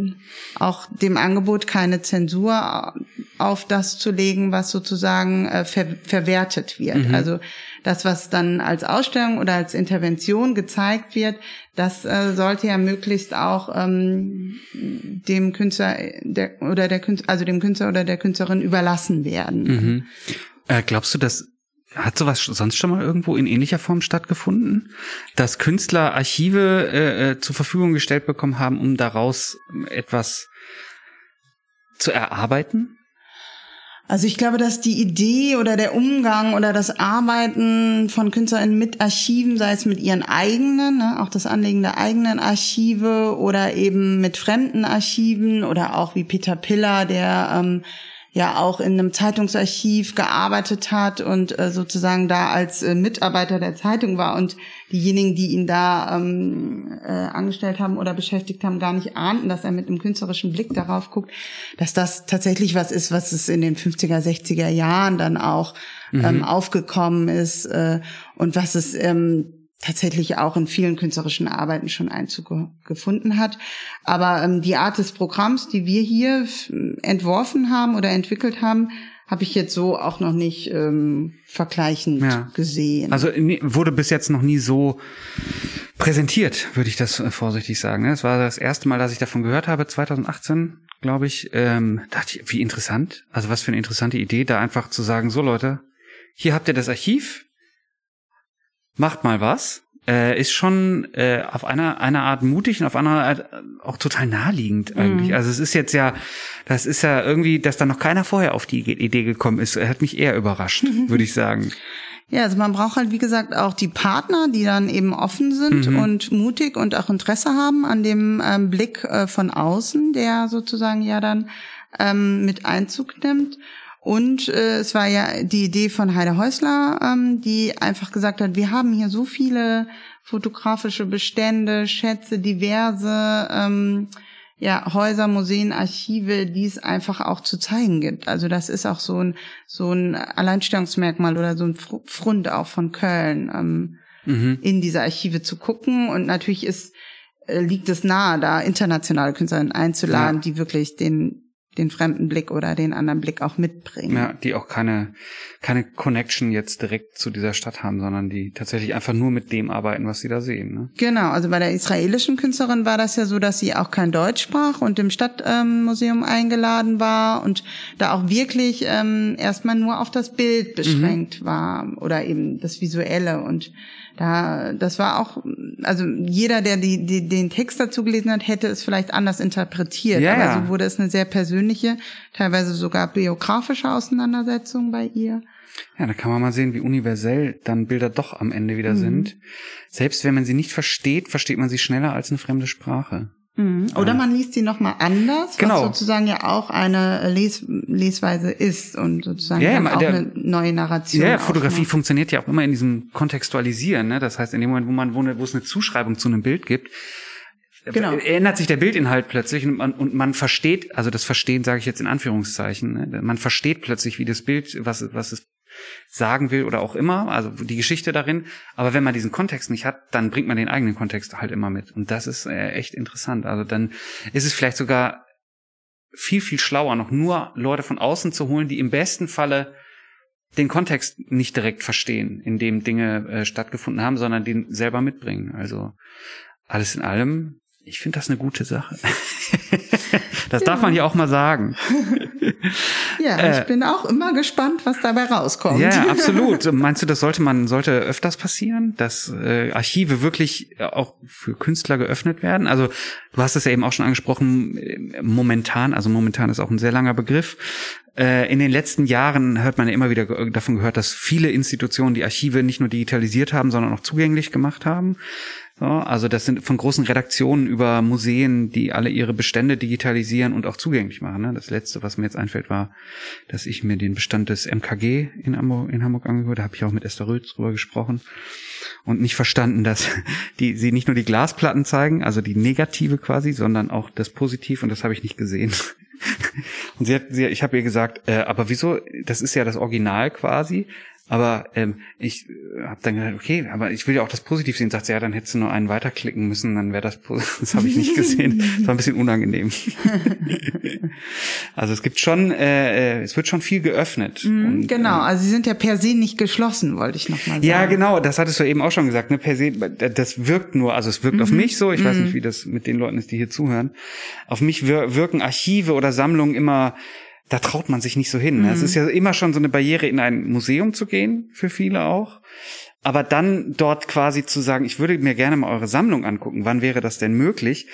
auch dem Angebot, keine Zensur auf das zu legen, was sozusagen äh, ver verwertet wird. Also das, was dann als Ausstellung oder als Intervention gezeigt wird, das äh, sollte ja möglichst auch ähm, dem Künstler der, oder der Künstler, also dem Künstler oder der Künstlerin überlassen werden.
Mhm. Äh, glaubst du, dass hat sowas sonst schon mal irgendwo in ähnlicher Form stattgefunden, dass Künstler Archive äh, äh, zur Verfügung gestellt bekommen haben, um daraus etwas zu erarbeiten?
Also ich glaube, dass die Idee oder der Umgang oder das Arbeiten von KünstlerInnen mit Archiven, sei es mit ihren eigenen, ne, auch das Anlegen der eigenen Archive oder eben mit fremden Archiven oder auch wie Peter Piller, der ähm, ja auch in einem Zeitungsarchiv gearbeitet hat und äh, sozusagen da als äh, Mitarbeiter der Zeitung war. Und diejenigen, die ihn da ähm, äh, angestellt haben oder beschäftigt haben, gar nicht ahnten, dass er mit einem künstlerischen Blick darauf guckt, dass das tatsächlich was ist, was es in den 50er, 60er Jahren dann auch ähm, aufgekommen ist äh, und was es ähm, tatsächlich auch in vielen künstlerischen Arbeiten schon Einzug ge- gefunden hat. Aber ähm, die Art des Programms, die wir hier entworfen haben oder entwickelt haben, habe ich jetzt so auch noch nicht ähm, vergleichend
Ja.
gesehen.
Also wurde bis jetzt noch nie so präsentiert, würde ich das äh, vorsichtig sagen. ne? Es war das erste Mal, dass ich davon gehört habe, 2018, glaube ich. Ähm, dachte ich, wie interessant. Also was für eine interessante Idee, da einfach zu sagen, so Leute, hier habt ihr das Archiv, macht mal was. Äh, ist schon äh, auf einer einer Art mutig und auf einer Art äh, auch total naheliegend eigentlich. Also es ist jetzt ja, das ist ja irgendwie, dass da noch keiner vorher auf die Idee gekommen ist, hat mich eher überrascht, würde ich sagen.
Ja, also man braucht halt, wie gesagt, auch die Partner, die dann eben offen sind
Mhm.
und mutig und auch Interesse haben an dem ähm, Blick äh, von außen, der sozusagen ja dann ähm, mit Einzug nimmt. Und äh, es war ja die Idee von Heide Häusler, ähm, die einfach gesagt hat, wir haben hier so viele fotografische Bestände, Schätze, diverse ähm, ja, Häuser, Museen, Archive, die es einfach auch zu zeigen gibt. Also das ist auch so ein so ein Alleinstellungsmerkmal oder so ein Fr- Pfrund auch von Köln, ähm,
Mhm.
in diese Archive zu gucken. Und natürlich ist äh, liegt es nahe, da internationale Künstlerinnen einzuladen,
Ja.
die wirklich den den fremden Blick oder den anderen Blick auch mitbringen.
Ja, die auch keine, keine Connection jetzt direkt zu dieser Stadt haben, sondern die tatsächlich einfach nur mit dem arbeiten, was sie da sehen. Ne?
Genau, also bei der israelischen Künstlerin war das ja so, dass sie auch kein Deutsch sprach und im Stadtmuseum ähm, eingeladen war und da auch wirklich ähm, erstmal nur auf das Bild beschränkt mhm. war oder eben das Visuelle und da, das war auch, also jeder, der die, die, den Text dazu gelesen hat, hätte es vielleicht anders interpretiert. Ja, Aber so wurde es eine sehr persönliche, teilweise sogar biografische Auseinandersetzung bei ihr.
Ja, da kann man mal sehen, wie universell dann Bilder doch am Ende wieder mhm. sind. Selbst wenn man sie nicht versteht, versteht man sie schneller als eine fremde Sprache.
Mhm. Oder man liest sie nochmal anders, genau. was sozusagen ja auch eine Les Lesweise ist und sozusagen ja, ja, auch der, eine neue Narration.
Ja, Fotografie aufmacht. funktioniert ja auch immer in diesem Kontextualisieren. Ne? Das heißt, in dem Moment, wo man wo, wo es eine Zuschreibung zu einem Bild gibt, Genau. ändert sich der Bildinhalt plötzlich und man, und man versteht, also das Verstehen sage ich jetzt in Anführungszeichen, ne? man versteht plötzlich, wie das Bild, was, was es sagen will oder auch immer, also die Geschichte darin. Aber wenn man diesen Kontext nicht hat, dann bringt man den eigenen Kontext halt immer mit. Und das ist äh, echt interessant. Also dann ist es vielleicht sogar viel, viel schlauer, noch nur Leute von außen zu holen, die im besten Falle den Kontext nicht direkt verstehen, in dem Dinge äh, stattgefunden haben, sondern den selber mitbringen. Also alles in allem, ich finde das eine gute Sache. das ja. darf man ja auch mal sagen.
Ja, äh, ich bin auch immer gespannt, was dabei rauskommt.
Ja, absolut. Meinst du, das sollte man, sollte öfters passieren, dass äh, Archive wirklich auch für Künstler geöffnet werden? Also du hast es ja eben auch schon angesprochen, äh, momentan, also momentan ist auch ein sehr langer Begriff. Äh, in den letzten Jahren hört man ja immer wieder davon gehört, dass viele Institutionen die Archive nicht nur digitalisiert haben, sondern auch zugänglich gemacht haben. So, also das sind von großen Redaktionen über Museen, die alle ihre Bestände digitalisieren und auch zugänglich machen. Ne? Das letzte, was mir jetzt einfällt, war, dass ich mir den Bestand des MKG in Hamburg, in Hamburg angehört. Da habe ich auch mit Esther Röth drüber gesprochen und nicht verstanden, dass die sie nicht nur die Glasplatten zeigen, also die negative quasi, sondern auch das Positiv und das habe ich nicht gesehen. Und sie hat, sie, ich habe ihr gesagt, äh, aber wieso? Das ist ja das Original quasi. Aber ähm, ich äh, habe dann gedacht, okay, aber ich will ja auch das Positiv sehen. Sagt sie, ja, dann hättest du nur einen weiterklicken müssen, dann wäre das, das habe ich nicht gesehen. Das war ein bisschen unangenehm. also es gibt schon, äh, äh, es wird schon viel geöffnet.
Mhm, und, genau, also sie sind ja per se nicht geschlossen, wollte ich nochmal sagen.
Ja, genau, das hattest du eben auch schon gesagt. Ne? Per se, das wirkt nur, also es wirkt mhm. auf mich so. Ich mhm. weiß nicht, wie das mit den Leuten ist, die hier zuhören. Auf mich wirken Archive oder Sammlungen immer da traut man sich nicht so hin. Mhm. Es ist ja immer schon so eine Barriere, in ein Museum zu gehen, für viele auch. Aber dann dort quasi zu sagen, ich würde mir gerne mal eure Sammlung angucken, wann wäre das denn möglich?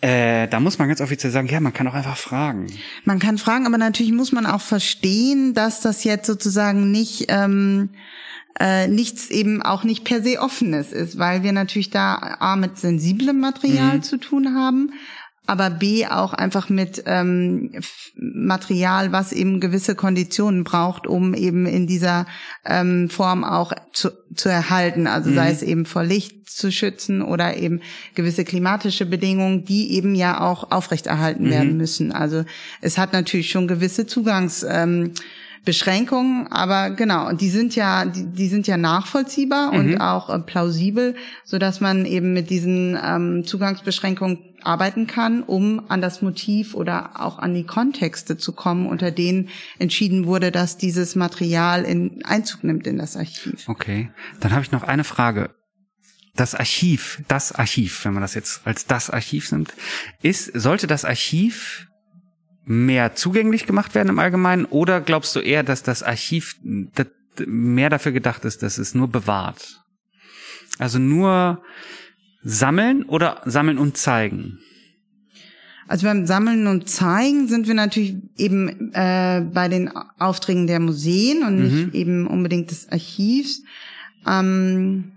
Äh, da muss man ganz offiziell sagen, ja, man kann auch einfach fragen.
Man kann fragen, aber natürlich muss man auch verstehen, dass das jetzt sozusagen nicht ähm, äh, nichts eben auch nicht per se offenes ist, weil wir natürlich da A mit sensiblem Material mhm. zu tun haben, aber B auch einfach mit ähm, Material, was eben gewisse Konditionen braucht, um eben in dieser ähm, Form auch zu, zu erhalten. Also mhm. sei es eben vor Licht zu schützen oder eben gewisse klimatische Bedingungen, die eben ja auch aufrechterhalten mhm. werden müssen. Also es hat natürlich schon gewisse Zugangs ähm, Beschränkungen, aber genau, die sind ja, die, die sind ja nachvollziehbar mhm. und auch äh, plausibel, so dass man eben mit diesen ähm, Zugangsbeschränkungen arbeiten kann, um an das Motiv oder auch an die Kontexte zu kommen, unter denen entschieden wurde, dass dieses Material in Einzug nimmt in das Archiv.
Okay, dann habe ich noch eine Frage. Das Archiv, das Archiv, wenn man das jetzt als das Archiv nimmt, ist, sollte das Archiv mehr zugänglich gemacht werden im Allgemeinen oder glaubst du eher, dass das Archiv mehr dafür gedacht ist, dass es nur bewahrt? Also nur sammeln oder sammeln und zeigen?
Also beim Sammeln und Zeigen sind wir natürlich eben äh, bei den Aufträgen der Museen und nicht mhm. eben unbedingt des Archivs. Ähm,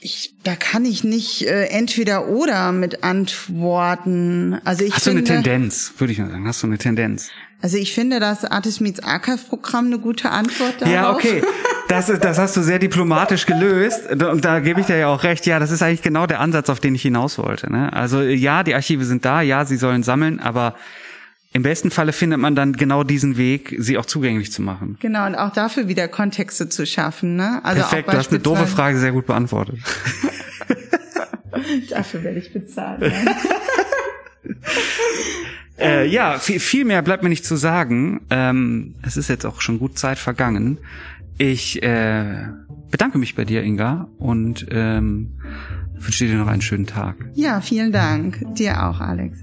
ich, da kann ich nicht äh, entweder oder mit antworten. Also ich
Hast
finde,
du eine Tendenz, würde ich mal sagen. Hast du eine Tendenz?
Also ich finde das Artist Meets Archive Programm eine gute Antwort darauf.
Ja, okay. Das, ist, das hast du sehr diplomatisch gelöst. Und da gebe ich dir ja auch recht. Ja, das ist eigentlich genau der Ansatz, auf den ich hinaus wollte. Ne? Also ja, die Archive sind da, ja, sie sollen sammeln, aber im besten Falle findet man dann genau diesen Weg, sie auch zugänglich zu machen.
Genau, und auch dafür wieder Kontexte zu schaffen. Ne?
Also Perfekt, auch du hast eine doofe Frage sehr gut beantwortet.
dafür werde ich bezahlt. Ne?
äh, ja, viel, viel mehr bleibt mir nicht zu sagen. Ähm, es ist jetzt auch schon gut Zeit vergangen. Ich äh, bedanke mich bei dir, Inga, und ähm, wünsche dir noch einen schönen Tag.
Ja, vielen Dank. Dir auch, Alex.